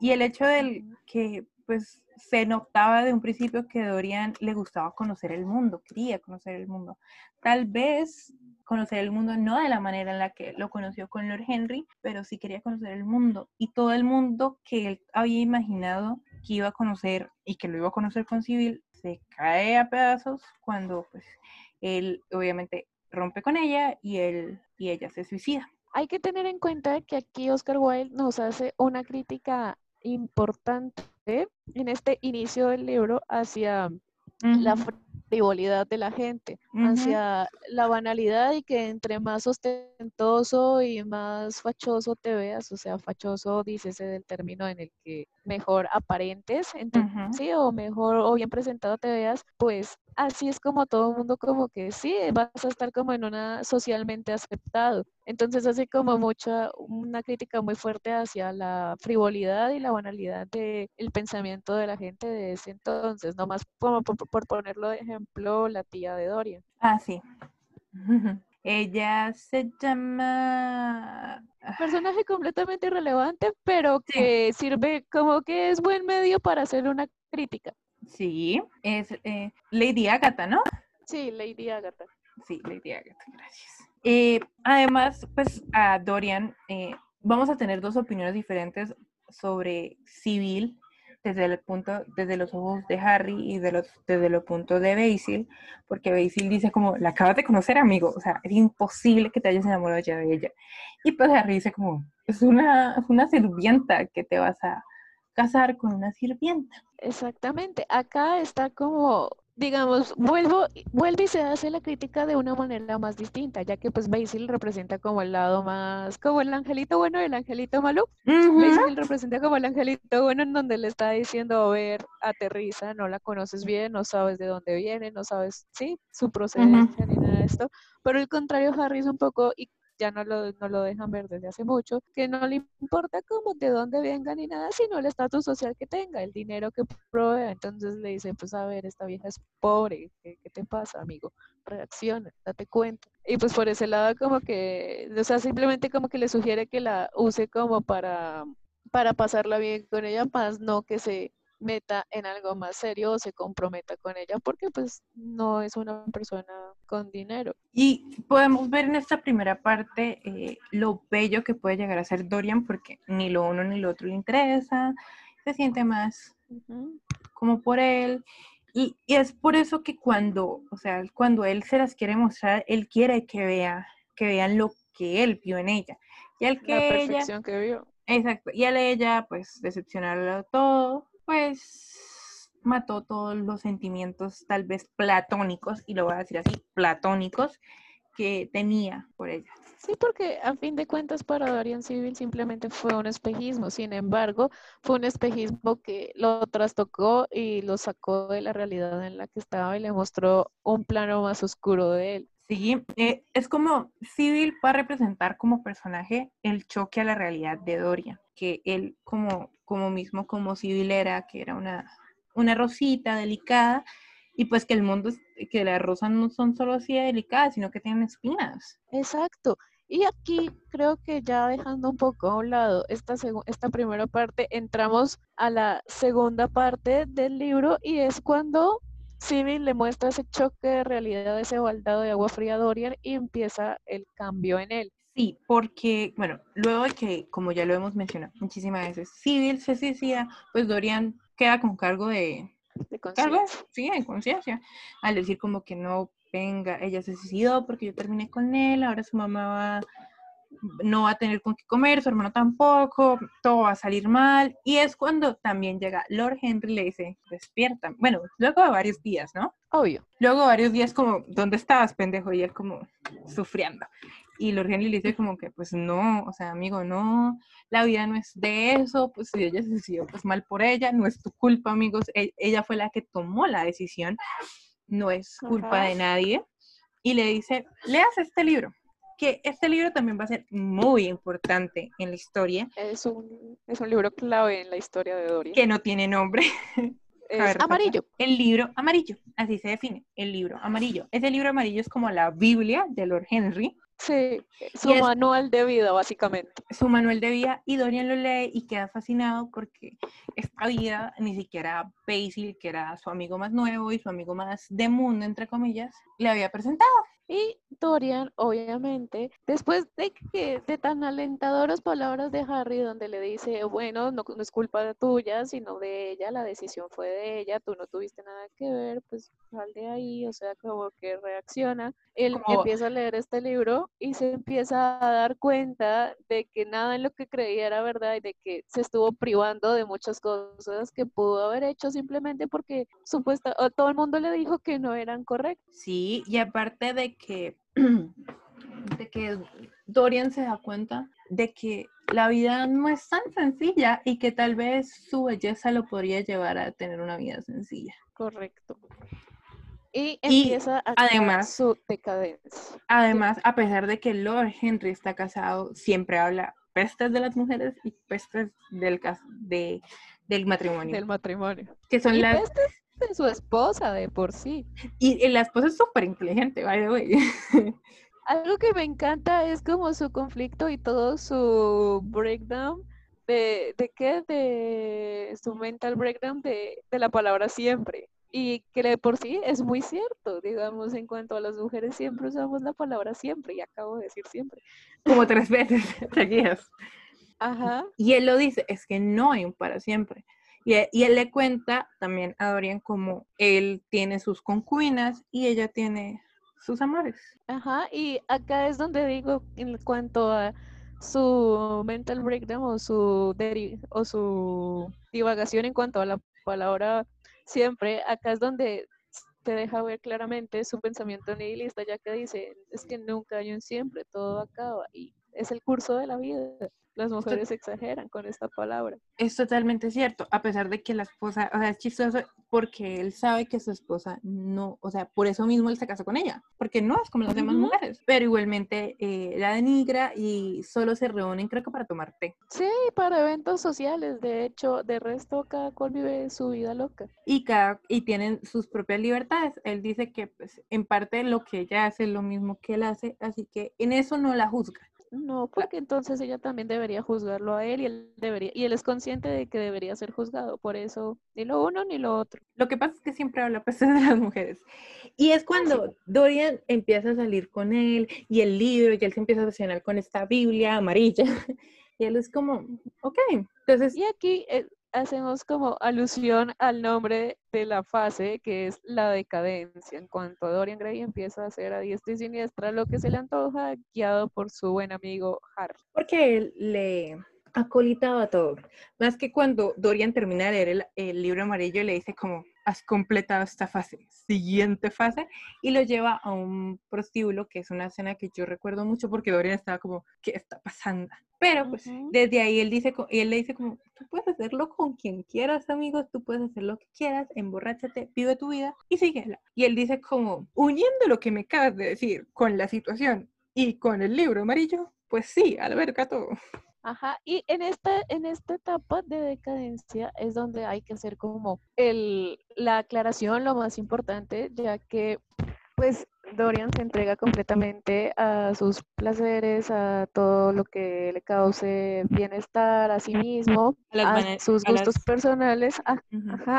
Y el hecho de que, pues, se notaba de un principio que Dorian le gustaba conocer el mundo, quería conocer el mundo. Tal vez conocer el mundo no de la manera en la que lo conoció con Lord Henry, pero sí quería conocer el mundo. Y todo el mundo que él había imaginado que iba a conocer y que lo iba a conocer con Civil se cae a pedazos cuando pues él obviamente rompe con ella y él y ella se suicida.
Hay que tener en cuenta que aquí Oscar Wilde nos hace una crítica importante en este inicio del libro hacia la frivolidad de la gente, hacia la banalidad y que entre más ostentoso y más fachoso te veas, o sea, fachoso dícese del término en el que mejor aparentes, sí, o mejor o bien presentado te veas, pues así es como todo el mundo como que sí, vas a estar como en una socialmente aceptado. Entonces hace como mucha, una crítica muy fuerte hacia la frivolidad y la banalidad del pensamiento de la gente de ese entonces, nomás como por, por, ponerlo de ejemplo la tía de Dorian.
Ah, sí. Ella se llama...
Ah. Personaje completamente irrelevante, pero que sirve como que es buen medio para hacer una crítica.
Sí, es eh, Lady Agatha, ¿no?
Sí, Lady Agatha.
Sí, Lady Agatha, gracias. Eh, además, pues a Dorian, eh, vamos a tener dos opiniones diferentes sobre Civil desde el punto, desde los ojos de Harry y de los, desde los puntos de Basil, porque Basil dice como, la acabas de conocer, amigo, o sea, es imposible que te hayas enamorado ya de ella. Y pues Harry dice como, es una, es una sirvienta que te vas a casar con una sirvienta.
Exactamente, acá está como digamos, vuelvo, vuelve y se hace la crítica de una manera más distinta, ya que pues Basil representa como el lado más, como el angelito bueno y el angelito malo. Basil representa como el angelito bueno en donde le está diciendo, a ver, aterriza, no la conoces bien, no sabes de dónde viene, no sabes, sí, su procedencia ni nada de esto. Pero el contrario, Harry es un poco, y ya no lo, no lo dejan ver desde hace mucho, que no le importa cómo, de dónde venga ni nada, sino el estatus social que tenga, el dinero que provea. Entonces le dice, pues a ver, esta vieja es pobre, ¿qué, qué te pasa, amigo? Reacciona, date cuenta. Y pues por ese lado como que, o sea, simplemente como que le sugiere que la use como para, para pasarla bien con ella, más no que se meta en algo más serio o se comprometa con ella porque pues no es una persona con dinero.
Y podemos ver en esta primera parte eh, lo bello que puede llegar a ser Dorian porque ni lo uno ni lo otro le interesa, se siente más como por él. Y, y, es por eso que cuando, o sea, cuando él se las quiere mostrar, él quiere que vea, que vean lo que él vio en ella. Y el que
La perfección que vio.
Exacto. Y al ella, pues, decepcionarlo todo, pues mató todos los sentimientos tal vez platónicos, y lo voy a decir así, platónicos, que tenía por ella.
Sí, porque a fin de cuentas para Dorian Civil simplemente fue un espejismo, sin embargo, fue un espejismo que lo trastocó y lo sacó de la realidad en la que estaba y le mostró un plano más oscuro de él.
Sí, eh, es como Civil va a representar como personaje el choque a la realidad de Dorian, que él como como mismo como civilera, que era una, una rosita delicada, y pues que el mundo, que las rosas no son solo así delicadas, sino que tienen espinas.
Exacto. Y aquí creo que ya dejando un poco a un lado esta, esta primera parte, entramos a la segunda parte del libro y es cuando Civil le muestra ese choque de realidad, ese baldado de agua fría a Dorian y empieza el cambio en él.
Sí, porque, bueno, luego de que, como ya lo hemos mencionado muchísimas veces, Civil se suicida, pues Dorian queda con cargo de...
De conciencia.
Sí, de conciencia. Al decir como que no, venga, ella se suicidó porque yo terminé con él, ahora su mamá va no va a tener con qué comer, su hermano tampoco, todo va a salir mal. Y es cuando también llega Lord Henry le dice, despierta. Bueno, luego de varios días, ¿no?
Obvio.
Luego de varios días como, ¿dónde estabas, pendejo? Y él como sufriendo. Y Lord Henry le dice como que, pues no, o sea, amigo, no, la vida no es de eso, pues si ella se decidió, pues mal por ella, no es tu culpa, amigos, e-, ella fue la que tomó la decisión, no es culpa de nadie. Y le dice, leas este libro, que este libro también va a ser muy importante en la historia.
Es un, es un libro clave en la historia de Dorian.
Que no tiene nombre.
Es amarillo.
El libro amarillo, así se define, el libro amarillo. Ese libro amarillo es como la Biblia de Lord Henry.
Sí, su manual de vida, básicamente.
Su manual de vida, y Dorian lo lee y queda fascinado porque esta vida ni siquiera Basil, que era su amigo más nuevo y su amigo más de mundo, entre comillas, le había presentado.
Y Dorian, obviamente, después de que de tan alentadoras palabras de Harry, donde le dice, bueno, no, es culpa tuya, sino de ella, la decisión fue de ella, tú no tuviste nada que ver, pues sal de ahí, o sea, como que reacciona. Él empieza a leer este libro y se empieza a dar cuenta de que nada en lo que creía era verdad y de que se estuvo privando de muchas cosas que pudo haber hecho simplemente porque supuesta, todo el mundo le dijo que no eran correctas.
Sí, y aparte de que, de que Dorian se da cuenta de que la vida no es tan sencilla y que tal vez su belleza lo podría llevar a tener una vida sencilla.
Correcto. Y empieza a además, su decadencia.
Además, a pesar de que Lord Henry está casado, siempre habla pestes de las mujeres y pestes del, de, del matrimonio.
Del matrimonio.
Que son las...
Pestes de su esposa de por sí.
Y, la esposa es súper inteligente, by the way.
Algo que me encanta es como su conflicto y todo su breakdown de, de qué, de su mental breakdown de, de la palabra siempre. Y que de por sí es muy cierto, digamos, en cuanto a las mujeres siempre usamos la palabra siempre, y acabo de decir siempre.
Como tres veces seguidas.
Ajá.
Y él lo dice, es que no hay un para siempre. E, y, él le cuenta también a Dorian como él tiene sus concubinas y ella tiene sus amores.
Ajá, y acá es donde digo en cuanto a su mental breakdown o su, o su divagación en cuanto a la palabra siempre, acá es donde te deja ver claramente su pensamiento nihilista, ya que dice, es que nunca hay un siempre, todo acaba y es el curso de la vida. Las mujeres exageran con esta palabra.
Es totalmente cierto, a pesar de que la esposa, o sea, es chistoso porque él sabe que su esposa no, o sea, por eso mismo él se casó con ella, porque no es como las demás mujeres, pero igualmente eh, la denigra y solo se reúnen creo que para tomar té.
Sí, para eventos sociales, de hecho, de resto cada cual vive su vida loca.
Y, cada, y tienen sus propias libertades. Él dice que pues, en parte lo que ella hace es lo mismo que él hace, así que en eso no la juzga.
No, porque entonces ella también debería juzgarlo a él y él debería, y él es consciente de que debería ser juzgado, por eso ni lo uno ni lo otro.
Lo que pasa es que siempre habla pesar de las mujeres. Y es cuando Dorian empieza a salir con él y el libro, y él se empieza a obsesionar con esta Biblia amarilla. Y él es como, ok. Entonces.
Y aquí eh, hacemos como alusión al nombre de la fase, que es la decadencia. En cuanto a Dorian Gray empieza a hacer a diestra y siniestra lo que se le antoja, guiado por su buen amigo Harry.
Porque él le acolitaba todo. Más que cuando Dorian termina de leer el, el libro amarillo, le dice como, has completado esta fase, siguiente fase, y lo lleva a un prostíbulo, que es una escena que yo recuerdo mucho porque Dorian estaba como, ¿qué está pasando? Pero pues desde ahí él dice, y él le dice como, tú puedes hacerlo con quien quieras, amigos, tú puedes hacer lo que quieras, emborráchate, vive tu vida y síguela. Y él dice como, uniendo lo que me acabas de decir con la situación y con el libro amarillo, pues sí, al verga todo.
Ajá, y en esta, en esta etapa de decadencia es donde hay que hacer como el, la aclaración, lo más importante, ya que pues Dorian se entrega completamente a sus placeres, a todo lo que le cause bienestar, a sí mismo, a, sus gustos personales, a,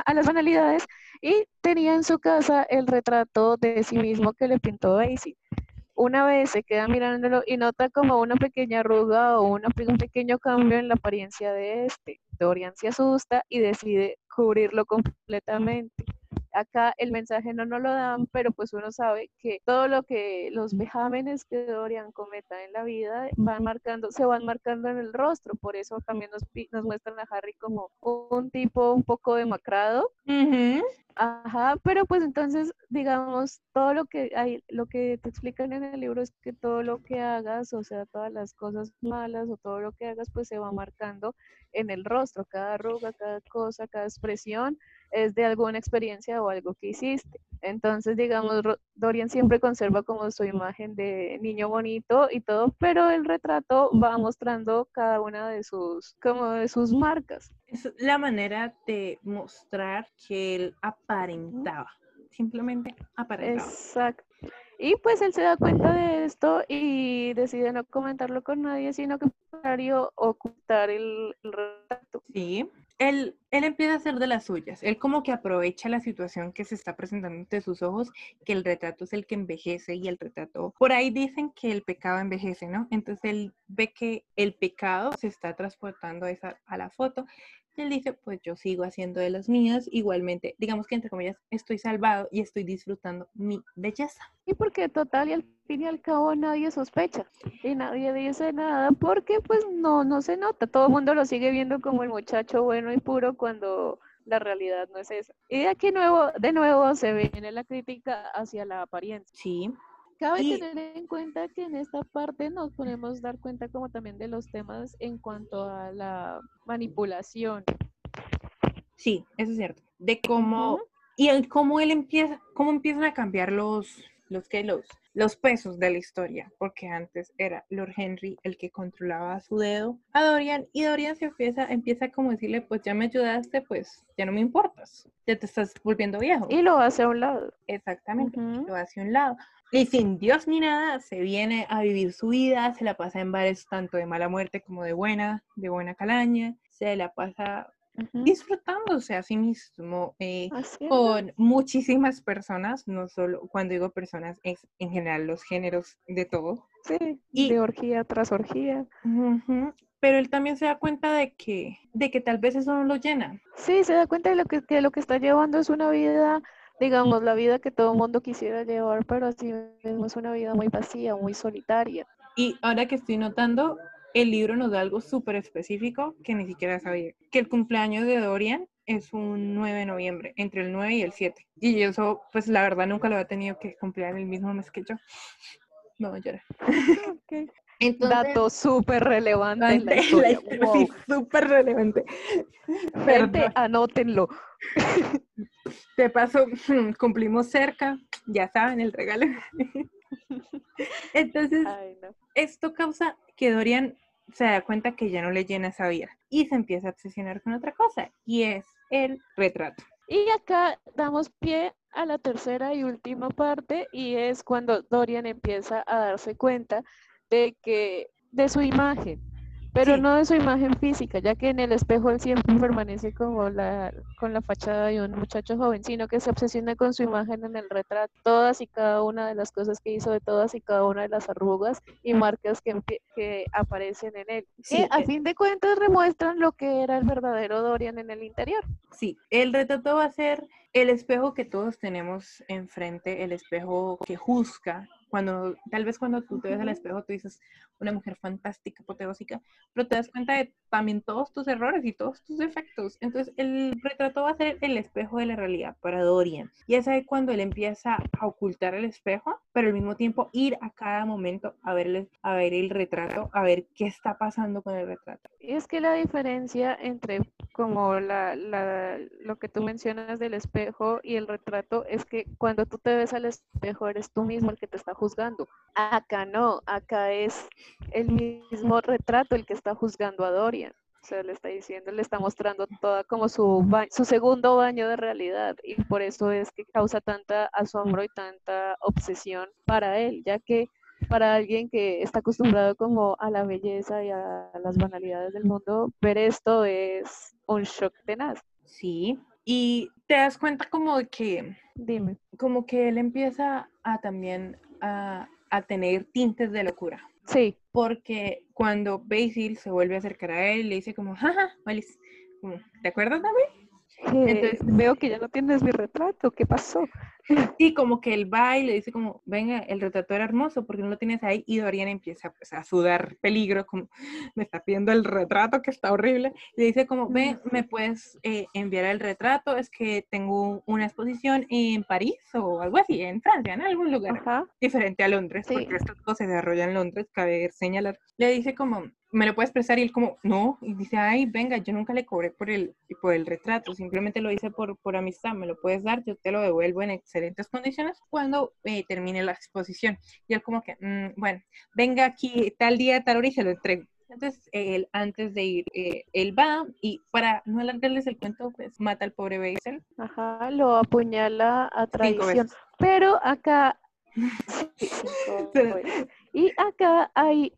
a, las banalidades, y tenía en su casa el retrato de sí mismo que le pintó Daisy una vez se queda mirándolo y nota como una pequeña arruga o un pequeño cambio en la apariencia de este. Dorian se asusta y decide cubrirlo completamente. Acá el mensaje no nos lo dan, pero pues uno sabe que todo lo que los vejámenes que Dorian cometa en la vida van marcando, se van marcando en el rostro, por eso también nos, nos muestran a Harry como un tipo un poco demacrado, Ajá, pero pues entonces, digamos, todo lo que hay, lo que te explican en el libro es que todo lo que hagas, o sea, todas las cosas malas o todo lo que hagas, pues se va marcando en el rostro, cada arruga, cada cosa, cada expresión es de alguna experiencia o algo que hiciste. Entonces, digamos, Dorian siempre conserva como su imagen de niño bonito y todo, pero el retrato va mostrando cada una de sus, como de sus marcas.
Es la manera de mostrar que él aparentaba, simplemente aparentaba.
Exacto. Y pues él se da cuenta de esto y decide no comentarlo con nadie, sino que ocultar el, el retrato.
Sí él, él empieza a hacer de las suyas. Él como que aprovecha la situación que se está presentando ante sus ojos, que el retrato es el que envejece y el retrato... Por ahí dicen que el pecado envejece, ¿no? Entonces él ve que el pecado se está transportando a, esa, a la foto él dice, pues yo sigo haciendo de los míos, igualmente, digamos que entre comillas, estoy salvado y estoy disfrutando mi belleza.
Y porque total y al fin y al cabo nadie sospecha y nadie dice nada porque pues no, no se nota, todo el mundo lo sigue viendo como el muchacho bueno y puro cuando la realidad no es esa. Y de aquí nuevo, de nuevo se viene la crítica hacia la apariencia.
Sí.
Cabe tener en cuenta que en esta parte nos podemos dar cuenta como también de los temas en cuanto a la manipulación.
Sí, eso es cierto. De cómo, y el, cómo él empieza, cómo empiezan a cambiar los, los que los, los pesos de la historia, porque antes era Lord Henry el que controlaba su dedo a Dorian y Dorian se empieza, empieza como decirle, pues ya me ayudaste, pues ya no me importas, ya te estás volviendo viejo.
Y lo hace a un lado.
Exactamente, lo hace a un lado. Y sin Dios ni nada, se viene a vivir su vida, se la pasa en bares tanto de mala muerte como de buena, de buena calaña, se la pasa disfrutándose a sí mismo eh, con muchísimas personas, no solo, cuando digo personas, es en general los géneros de todo.
Sí, y, de orgía tras orgía.
pero él también se da cuenta de que, de que tal vez eso no lo llena.
Sí, se da cuenta de lo que, que lo que está llevando es una vida digamos, la vida que todo el mundo quisiera llevar, pero así mismo es una vida muy vacía, muy solitaria.
Y ahora que estoy notando, el libro nos da algo súper específico que ni siquiera sabía, que el cumpleaños de Dorian es un 9 de noviembre, entre el 9 y el 7. Y eso, pues la verdad, nunca lo había tenido que cumplir en el mismo mes que yo. No, llora.
Okay. Dato súper relevante en la
historia. Sí, súper relevante.
Gente, anótenlo.
De paso, cumplimos cerca, ya saben, el regalo. Entonces, esto causa que Dorian se da cuenta que ya no le llena esa vida y se empieza a obsesionar con otra cosa y es el retrato.
Y acá damos pie a la tercera y última parte y es cuando Dorian empieza a darse cuenta de que de su imagen, pero no de su imagen física, ya que en el espejo él siempre permanece como la, con la fachada de un muchacho joven, sino que se obsesiona con su imagen en el retrato, todas y cada una de las cosas que hizo, de todas y cada una de las arrugas y marcas que, que aparecen en él. Sí, a fin de cuentas demuestran lo que era el verdadero Dorian en el interior.
Sí, el retrato va a ser el espejo que todos tenemos enfrente, el espejo que juzga, cuando tal vez cuando tú te ves al espejo tú dices una mujer fantástica, apoteósica, pero te das cuenta de también todos tus errores y todos tus defectos. Entonces el retrato va a ser el espejo de la realidad para Dorian. Y es ahí cuando él empieza a ocultar el espejo, pero al mismo tiempo ir a cada momento a verle, a ver el retrato, a ver qué está pasando con el retrato.
Es que la diferencia entre como la, la, lo que tú mencionas del espejo y el retrato es que cuando tú te ves al espejo eres tú mismo el que te está juzgando. Acá no, acá es el mismo retrato el que está juzgando a Dorian. O sea, le está diciendo, le está mostrando toda como su, su segundo baño de realidad y por eso es que causa tanta asombro y tanta obsesión para él, ya que para alguien que está acostumbrado como a la belleza y a las banalidades del mundo, ver esto es un shock tenaz.
Sí, y te das cuenta como de que,
dime,
como que él empieza a también a, a tener tintes de locura.
Sí.
Porque cuando Basil se vuelve a acercar a él, le dice como, jaja, Alice, ¿te acuerdas de mí?
Entonces, veo que ya no tienes mi retrato, ¿qué pasó?
Sí, como que él va y le dice como, venga, el retrato era hermoso, porque no lo tienes ahí? Y Dorian empieza pues, a sudar peligro, como, me está pidiendo el retrato que está horrible. Le dice como, ven, ¿me puedes eh, enviar el retrato? Es que tengo una exposición en París o algo así, en Francia, en algún lugar diferente a Londres, porque esto todo se desarrolla en Londres, cabe señalar. Le dice como, me lo puedes expresar y él como, no, y dice, ay, venga, yo nunca le cobré por el, por el retrato, simplemente lo hice por, por amistad, me lo puedes dar, yo te lo devuelvo en excelentes condiciones cuando eh, termine la exposición. Y él como que, mm, bueno, venga aquí tal día, tal hora y se lo entrego. Entonces, él antes de ir, eh, él va y para no alargarles el cuento, pues mata al pobre Basil.
Ajá, lo apuñala a traición. Pero acá... y acá hay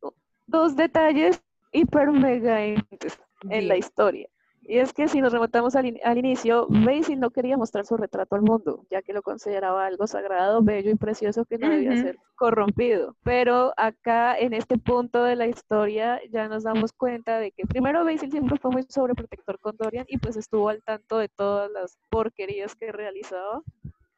dos detalles hiper mega en la historia. Y es que si nos remontamos al, al, inicio, Basil no quería mostrar su retrato al mundo, ya que lo consideraba algo sagrado, bello y precioso que no debía ser corrompido. Pero acá, en este punto de la historia, ya nos damos cuenta de que primero Basil siempre fue muy sobreprotector con Dorian y pues estuvo al tanto de todas las porquerías que realizaba.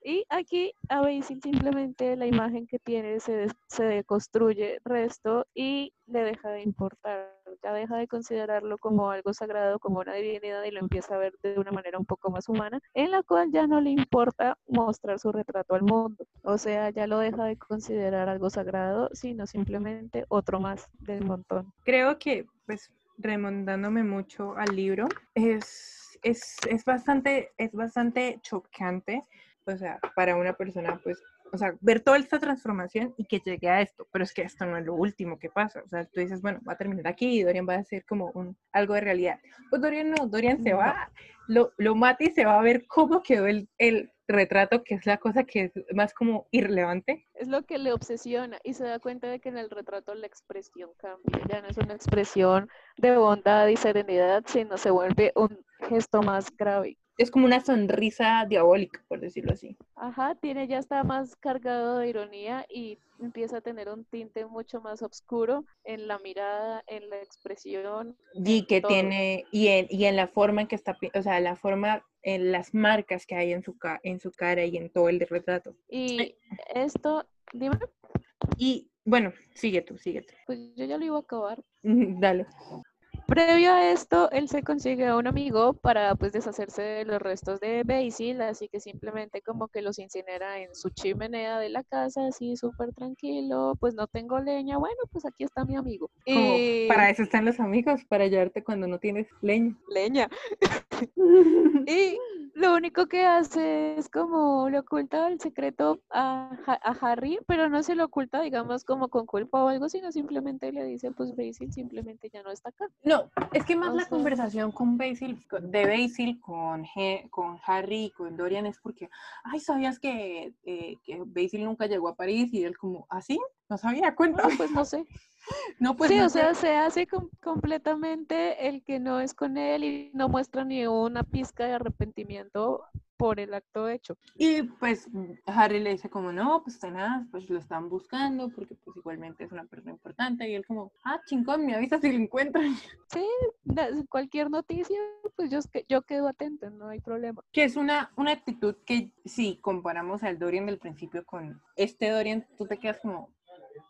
Y aquí a Basil simplemente la imagen que tiene se, se deconstruye resto y le deja de importar, ya deja de considerarlo como algo sagrado, como una divinidad y lo empieza a ver de una manera un poco más humana, en la cual ya no le importa mostrar su retrato al mundo. O sea, ya lo deja de considerar algo sagrado, sino simplemente otro más del montón.
Creo que, pues, remontándome mucho al libro, es, es, es, bastante, es bastante chocante o sea, para una persona, pues, o sea, ver toda esta transformación y que llegue a esto, pero es que esto no es lo último que pasa, o sea, tú dices, bueno, va a terminar aquí y Dorian va a ser como un, algo de realidad. Pues Dorian no, Dorian se va, lo, lo mata y se va a ver cómo quedó el, el retrato, que es la cosa que es más como irrelevante.
Es lo que le obsesiona y se da cuenta de que en el retrato la expresión cambia, ya no es una expresión de bondad y serenidad, sino se vuelve un gesto más grave
es como una sonrisa diabólica, por decirlo así.
Ajá, tiene ya está más cargado de ironía y empieza a tener un tinte mucho más oscuro en la mirada, en la expresión.
Y que tiene, y en, y en la forma en que está, o sea, la forma, en las marcas que hay en su, en su cara y en todo el retrato.
Y esto, dime.
Y bueno, sigue tú, sigue tú.
Pues yo ya lo iba a acabar.
Dale.
Previo a esto, él se consigue a un amigo para pues deshacerse de los restos de Basil, así que simplemente como que los incinera en su chimenea de la casa, así súper tranquilo, pues no tengo leña, bueno, pues aquí está mi amigo.
y... Para eso están los amigos, para ayudarte cuando no tienes leña.
Leña. y lo único que hace es como le oculta el secreto a, a, Harry, pero no se lo oculta, digamos, como con culpa o algo, sino simplemente le dice, pues Basil simplemente ya no está acá.
No, es que más la conversación con Basil, de Basil con, con Harry y con Dorian es porque, ay, ¿sabías que, eh, que Basil nunca llegó a París? Y él como, ¿ah, sí? No sabía, cuéntame.
No, pues no sé.
No, pues
sí, o sea, se hace completamente el que no es con él y no muestra ni una pizca de arrepentimiento por el acto hecho.
Y pues Harry le dice como, no, pues nada, pues lo están buscando porque pues igualmente es una persona importante y él como, ah, chingón, me avisa si lo encuentran.
Sí, cualquier noticia, pues yo, yo quedo atento, no hay problema.
Que es una, una actitud que si comparamos al Dorian del principio con este Dorian, tú te quedas como,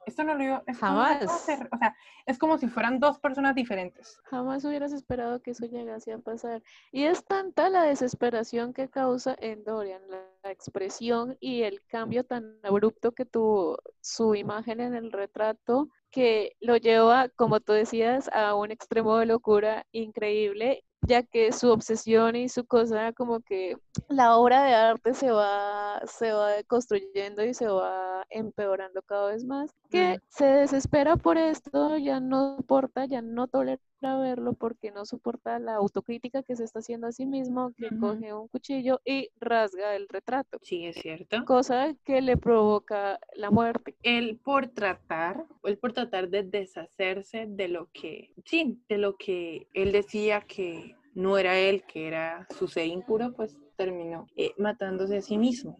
esto no lo iba
Jamás.
o sea, es como si fueran dos personas diferentes.
Jamás hubieras esperado que eso llegase a pasar. Y es tanta la desesperación que causa en Dorian, la, expresión y el cambio tan abrupto que tuvo su imagen en el retrato, que lo lleva, como tú decías, a un extremo de locura increíble ya que su obsesión y su cosa como que la obra de arte se va, se va construyendo y se va empeorando cada vez más, que se desespera por esto, ya no soporta, ya no tolera verlo porque no soporta la autocrítica que se está haciendo a sí mismo, que coge un cuchillo y rasga el retrato.
Sí, es cierto.
Cosa que le provoca la muerte.
Él por tratar, él por tratar de deshacerse de lo que, sí, de lo que él decía que no era él, que era su ser impuro, pues terminó eh, matándose a sí mismo.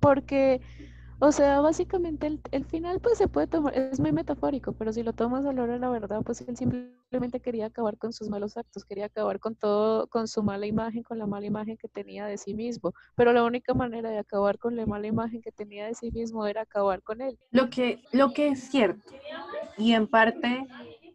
Porque O sea, básicamente el, el, final pues se puede tomar, es muy metafórico, pero si lo tomas a la hora de la verdad, pues él simplemente quería acabar con sus malos actos, quería acabar con todo, con su mala imagen, con la mala imagen que tenía de sí mismo. Pero la única manera de acabar con la mala imagen que tenía de sí mismo era acabar con él.
Lo que, lo que es cierto, y en parte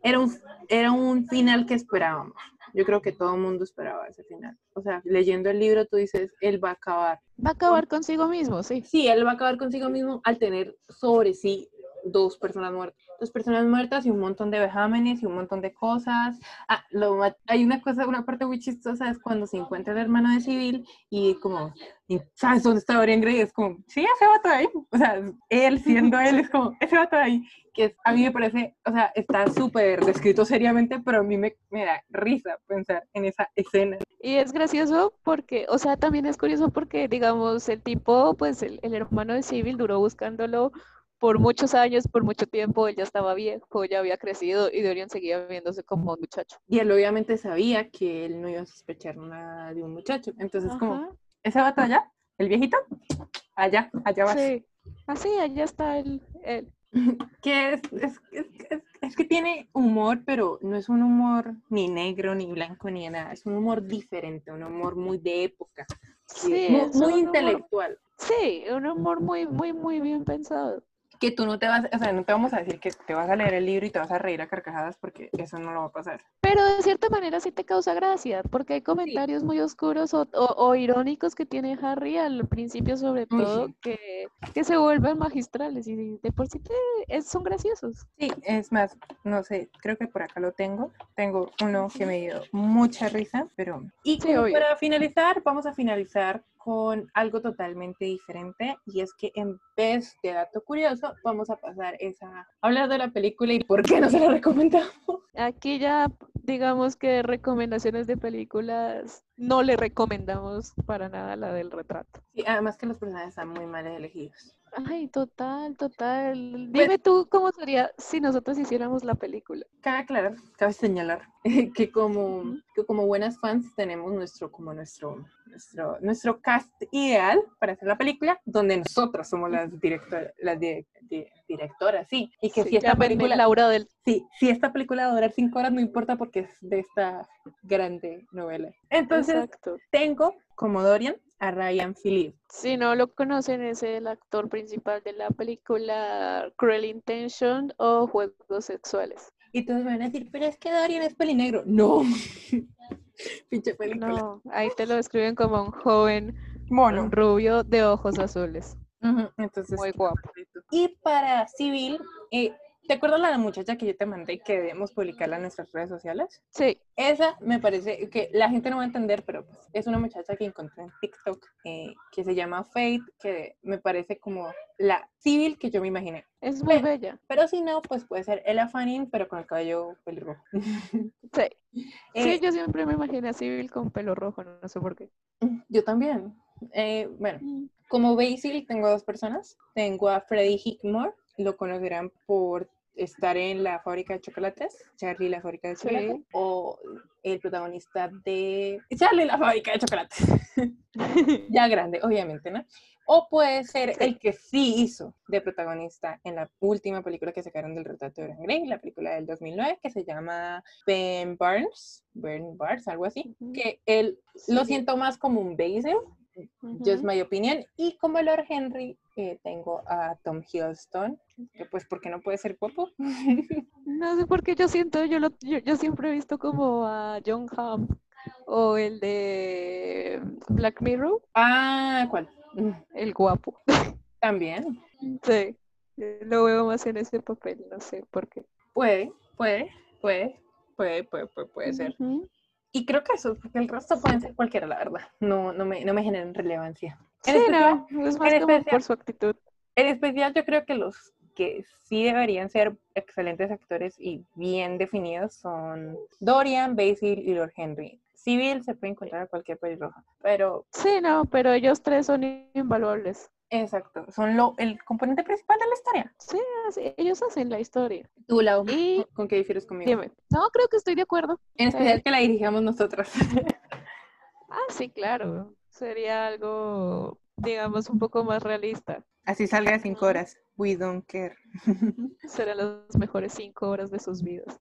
era un, era un final que esperábamos. Yo creo que todo el mundo esperaba ese final. O sea, leyendo el libro tú dices, él va a acabar.
Va a acabar consigo mismo, sí.
Sí, él va a acabar consigo mismo al tener sobre sí dos personas muertas. Dos personas muertas y un montón de vejámenes y un montón de cosas. Ah, lo, hay una cosa, una parte muy chistosa es cuando se encuentra el hermano de Civil y como, ¿sabes dónde está Dorian Gray? Es como, sí, ese vato ahí. O sea, él siendo él es como, ese vato ahí. Que a mí me parece, o sea, está súper descrito seriamente, pero a mí me, me da risa pensar en esa escena.
Y es gracioso porque, o sea, también es curioso porque, digamos, el tipo, pues el, el hermano de Civil duró buscándolo por muchos años, por mucho tiempo, él ya estaba viejo, ya había crecido y Dorian seguía viéndose como un muchacho.
Y él obviamente sabía que él no iba a sospechar nada de un muchacho. Entonces, Ajá. como, ¿ese vato allá? ¿El viejito? Allá, allá va.
Sí, así, allá está él. él.
que es, es, es, es, que tiene humor, pero no es un humor ni negro, ni blanco, ni nada. Es un humor diferente, un humor muy de época.
Sí,
muy, muy intelectual.
Humor, sí, un humor muy, muy, muy bien pensado
que tú no te vas, o sea, no te vamos a decir que te vas a leer el libro y te vas a reír a carcajadas porque eso no lo va a pasar.
Pero de cierta manera sí te causa gracia, porque hay comentarios sí. muy oscuros o, o, o, irónicos que tiene Harry al principio sobre todo, sí. que, que, se vuelven magistrales y de por sí te, es, son graciosos.
Sí, es más, no sé, creo que por acá lo tengo. Tengo uno que me dio mucha risa, pero... Y sí, para finalizar, vamos a finalizar con algo totalmente diferente y es que en vez de dato curioso vamos a pasar esa hablar de la película y por qué no se la recomendamos.
Aquí ya digamos que recomendaciones de películas no le recomendamos para nada la del retrato.
Sí, además que los personajes están muy mal elegidos.
Ay, total, total. Dime pues, tú cómo sería si nosotros hiciéramos la película.
Cabe aclarar, cabe señalar que como, que como buenas fans tenemos nuestro, como nuestro, nuestro, nuestro cast ideal para hacer la película, donde nosotras somos las directoras, las di di directoras, sí. Y que
sí,
si esta película...
Laura del...
Sí, si esta película va a durar cinco horas, no importa porque es de esta grande novela. Entonces,
Exacto.
tengo como Dorian a Ryan Phillippe.
Si no lo conocen, es el actor principal de la película Cruel Intention o Juegos Sexuales.
Y todos van a decir, pero es que Dorian es pelinegro. No. Pinche película.
No, ahí te lo describen como un joven
mono,
rubio de ojos azules.
Uh -huh. Entonces,
muy guapo.
Y para civil, eh, ¿Te acuerdas la muchacha que yo te mandé que debemos publicarla en nuestras redes sociales?
Sí.
Esa me parece que la gente no va a entender, pero pues es una muchacha que encontré en TikTok eh, que se llama Faith, que me parece como la civil que yo me imaginé.
Es muy
pero,
bella.
Pero si no, pues puede ser Ella Fanning, pero con el cabello pelirrojo.
Sí. Eh, sí, yo siempre me imaginé a civil con pelo rojo, no sé por qué.
Yo también. Eh, bueno, como Basil tengo dos personas. Tengo a Freddie Hickmore, lo conocerán por estar en la fábrica de chocolates, Charlie la fábrica de chocolates, sí. o el protagonista de Charlie la fábrica de chocolates, ya grande, obviamente, ¿no? O puede ser el que sí hizo de protagonista en la última película que sacaron del retrato de Dorian Gray, la película del 2009, que se llama Ben Barnes, Ben Barnes, algo así, uh -huh. que él sí. lo siento más como un Basil, Uh -huh. Just my opinion. Y como Lord Henry, eh, tengo a Tom Hiddleston, que pues, ¿por qué no puede ser guapo?
no sé por qué yo siento, yo, lo, yo, yo, siempre he visto como a John Hamm o el de Black Mirror.
Ah, ¿cuál?
El guapo.
También.
Sí, lo veo más en ese papel, no sé por qué.
Puede, puede, puede, puede, puede, puede, puede ser. Uh -huh. Y creo que eso, porque el resto pueden ser cualquiera, la verdad. No, no, me, no me generan relevancia.
En sí, especial, no, es más como especial, por su actitud.
En especial, yo creo que los que sí deberían ser excelentes actores y bien definidos son Dorian, Basil y Lord Henry. Civil se puede encontrar a cualquier pelirroja, pero...
Sí, no, pero ellos tres son invaluables.
Exacto, son lo, el componente principal de la historia.
Sí, sí, ellos hacen la historia.
Tú, Lau, y... ¿con qué difieres conmigo?
Dime. No, creo que estoy de acuerdo.
En especial que la dirigíamos nosotros.
ah, sí, claro. Sería algo, digamos, un poco más realista.
Así salga cinco horas. We don't care.
Serán las mejores cinco horas de sus vidas.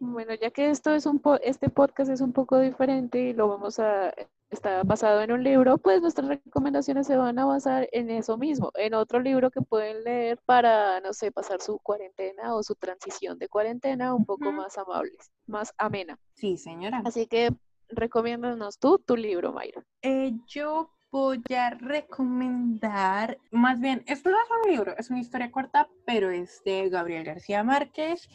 Bueno, ya que esto es un este podcast es un poco diferente y lo vamos a está basado en un libro, pues nuestras recomendaciones se van a basar en eso mismo, en otro libro que pueden leer para, no sé, pasar su cuarentena o su transición de cuarentena un poco más amables, más amena.
Sí, señora.
Así que recomiéndanos tú tu libro, Mayra.
Eh, yo voy a recomendar, más bien, esto no es un libro, es una historia corta, pero es de Gabriel García Márquez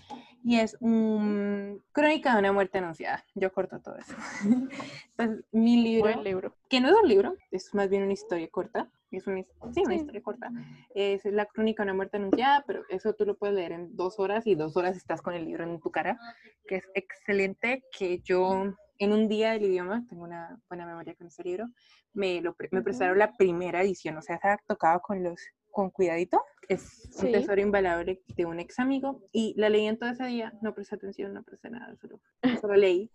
y es un crónica de una muerte anunciada. Yo corto todo eso. Entonces, mi libro,
libro,
que no es un libro, es más bien una historia corta. Es una, sí, una historia corta. Es la crónica de una muerte anunciada, pero eso tú lo puedes leer en dos horas y dos horas estás con el libro en tu cara, que es excelente, que yo en un día del idioma, tengo una buena memoria con ese libro, me, lo, me prestaron la primera edición, o sea, se ha tocado con los con cuidadito. Es un tesoro invaluable de un ex amigo y la leí en todo ese día, no presté atención, no presté nada, solo, solo leí,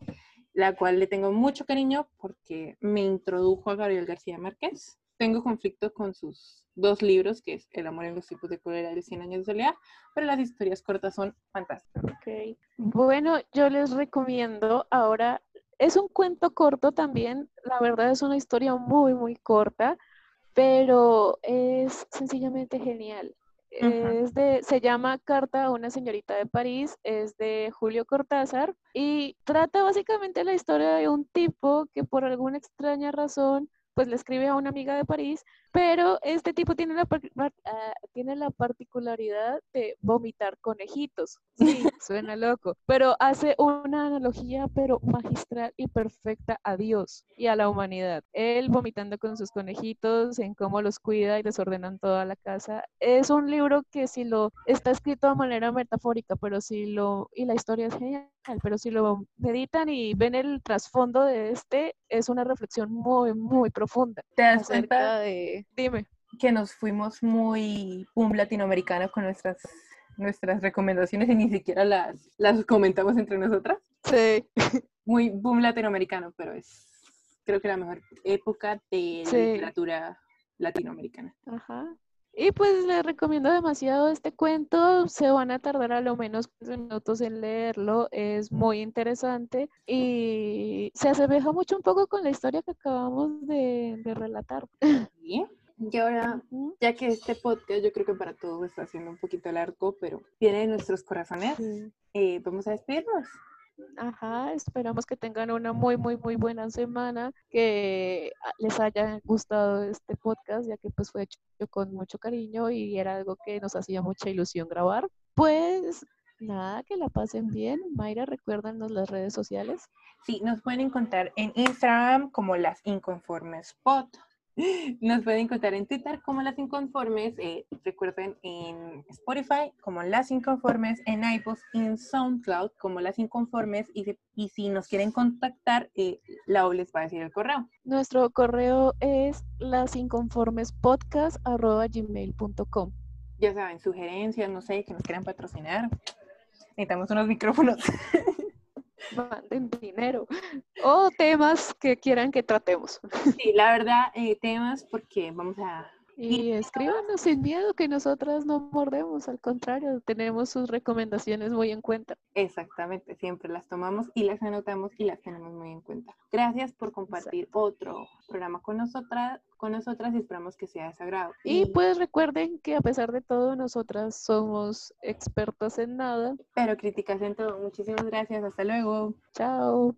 la cual le tengo mucho cariño porque me introdujo a Gabriel García Márquez. Tengo conflicto con sus dos libros, que es El amor en los tipos de cólera y los 100 años de soledad, pero las historias cortas son fantásticas.
Okay. Bueno, yo les recomiendo ahora es un cuento corto también, la verdad es una historia muy, muy corta, pero es sencillamente genial. Es de, se llama Carta a una señorita de París, es de Julio Cortázar y trata básicamente la historia de un tipo que por alguna extraña razón pues le escribe a una amiga de París pero este tipo tiene la, ah, tiene la particularidad de vomitar conejitos. Sí, suena loco, pero hace una analogía pero magistral y perfecta a Dios y a la humanidad. Él vomitando con sus conejitos, en cómo los cuida y desordenan toda la casa. Es un libro que si lo está escrito de manera metafórica, pero si lo y la historia es genial, pero si lo meditan y ven el trasfondo de este, es una reflexión muy muy profunda.
¿Te das cuenta
de Dime.
Que nos fuimos muy boom latinoamericano con nuestras, nuestras recomendaciones y ni siquiera las, las comentamos entre nosotras.
Sí.
Muy boom latinoamericano, pero es creo que la mejor época de literatura latinoamericana.
Ajá. Y pues les recomiendo demasiado este cuento. Se van a tardar a lo menos 15 minutos en leerlo. Es muy interesante y se asemeja mucho un poco con la historia que acabamos de, de relatar.
Bien. Y ahora, ya que este podcast yo creo que para todos está siendo un poquito largo, pero viene de nuestros corazones, eh, vamos a despedirnos.
Ajá, esperamos que tengan una muy, muy, muy buena semana, que les haya gustado este podcast, ya que pues fue hecho con mucho cariño y era algo que nos hacía mucha ilusión grabar. Pues nada, que la pasen bien. Mayra, recuérdanos las redes sociales.
Sí, nos pueden encontrar en Instagram como las Inconformes Pod. Nos pueden encontrar en Twitter como Las Inconformes, eh, recuerden en Spotify como Las Inconformes, en iPod, en SoundCloud como Las Inconformes y, y si nos quieren contactar, eh, la les va a decir el correo.
Nuestro correo es lasinconformespodcast.gmail.com
Ya saben, sugerencias, no sé, que nos quieran patrocinar. Necesitamos unos micrófonos.
manden dinero o temas que quieran que tratemos.
Sí, la verdad, eh, temas porque vamos a
y escríbanos sin miedo que nosotras no mordemos, al contrario, tenemos sus recomendaciones muy en cuenta.
Exactamente, siempre las tomamos y las anotamos y las tenemos muy en cuenta. Gracias por compartir otro programa con nosotras, con nosotras y esperamos que sea de sagrado.
Y, y pues recuerden que a pesar de todo, nosotras somos expertas en nada.
Pero críticas en todo. Muchísimas gracias, hasta luego.
Chao.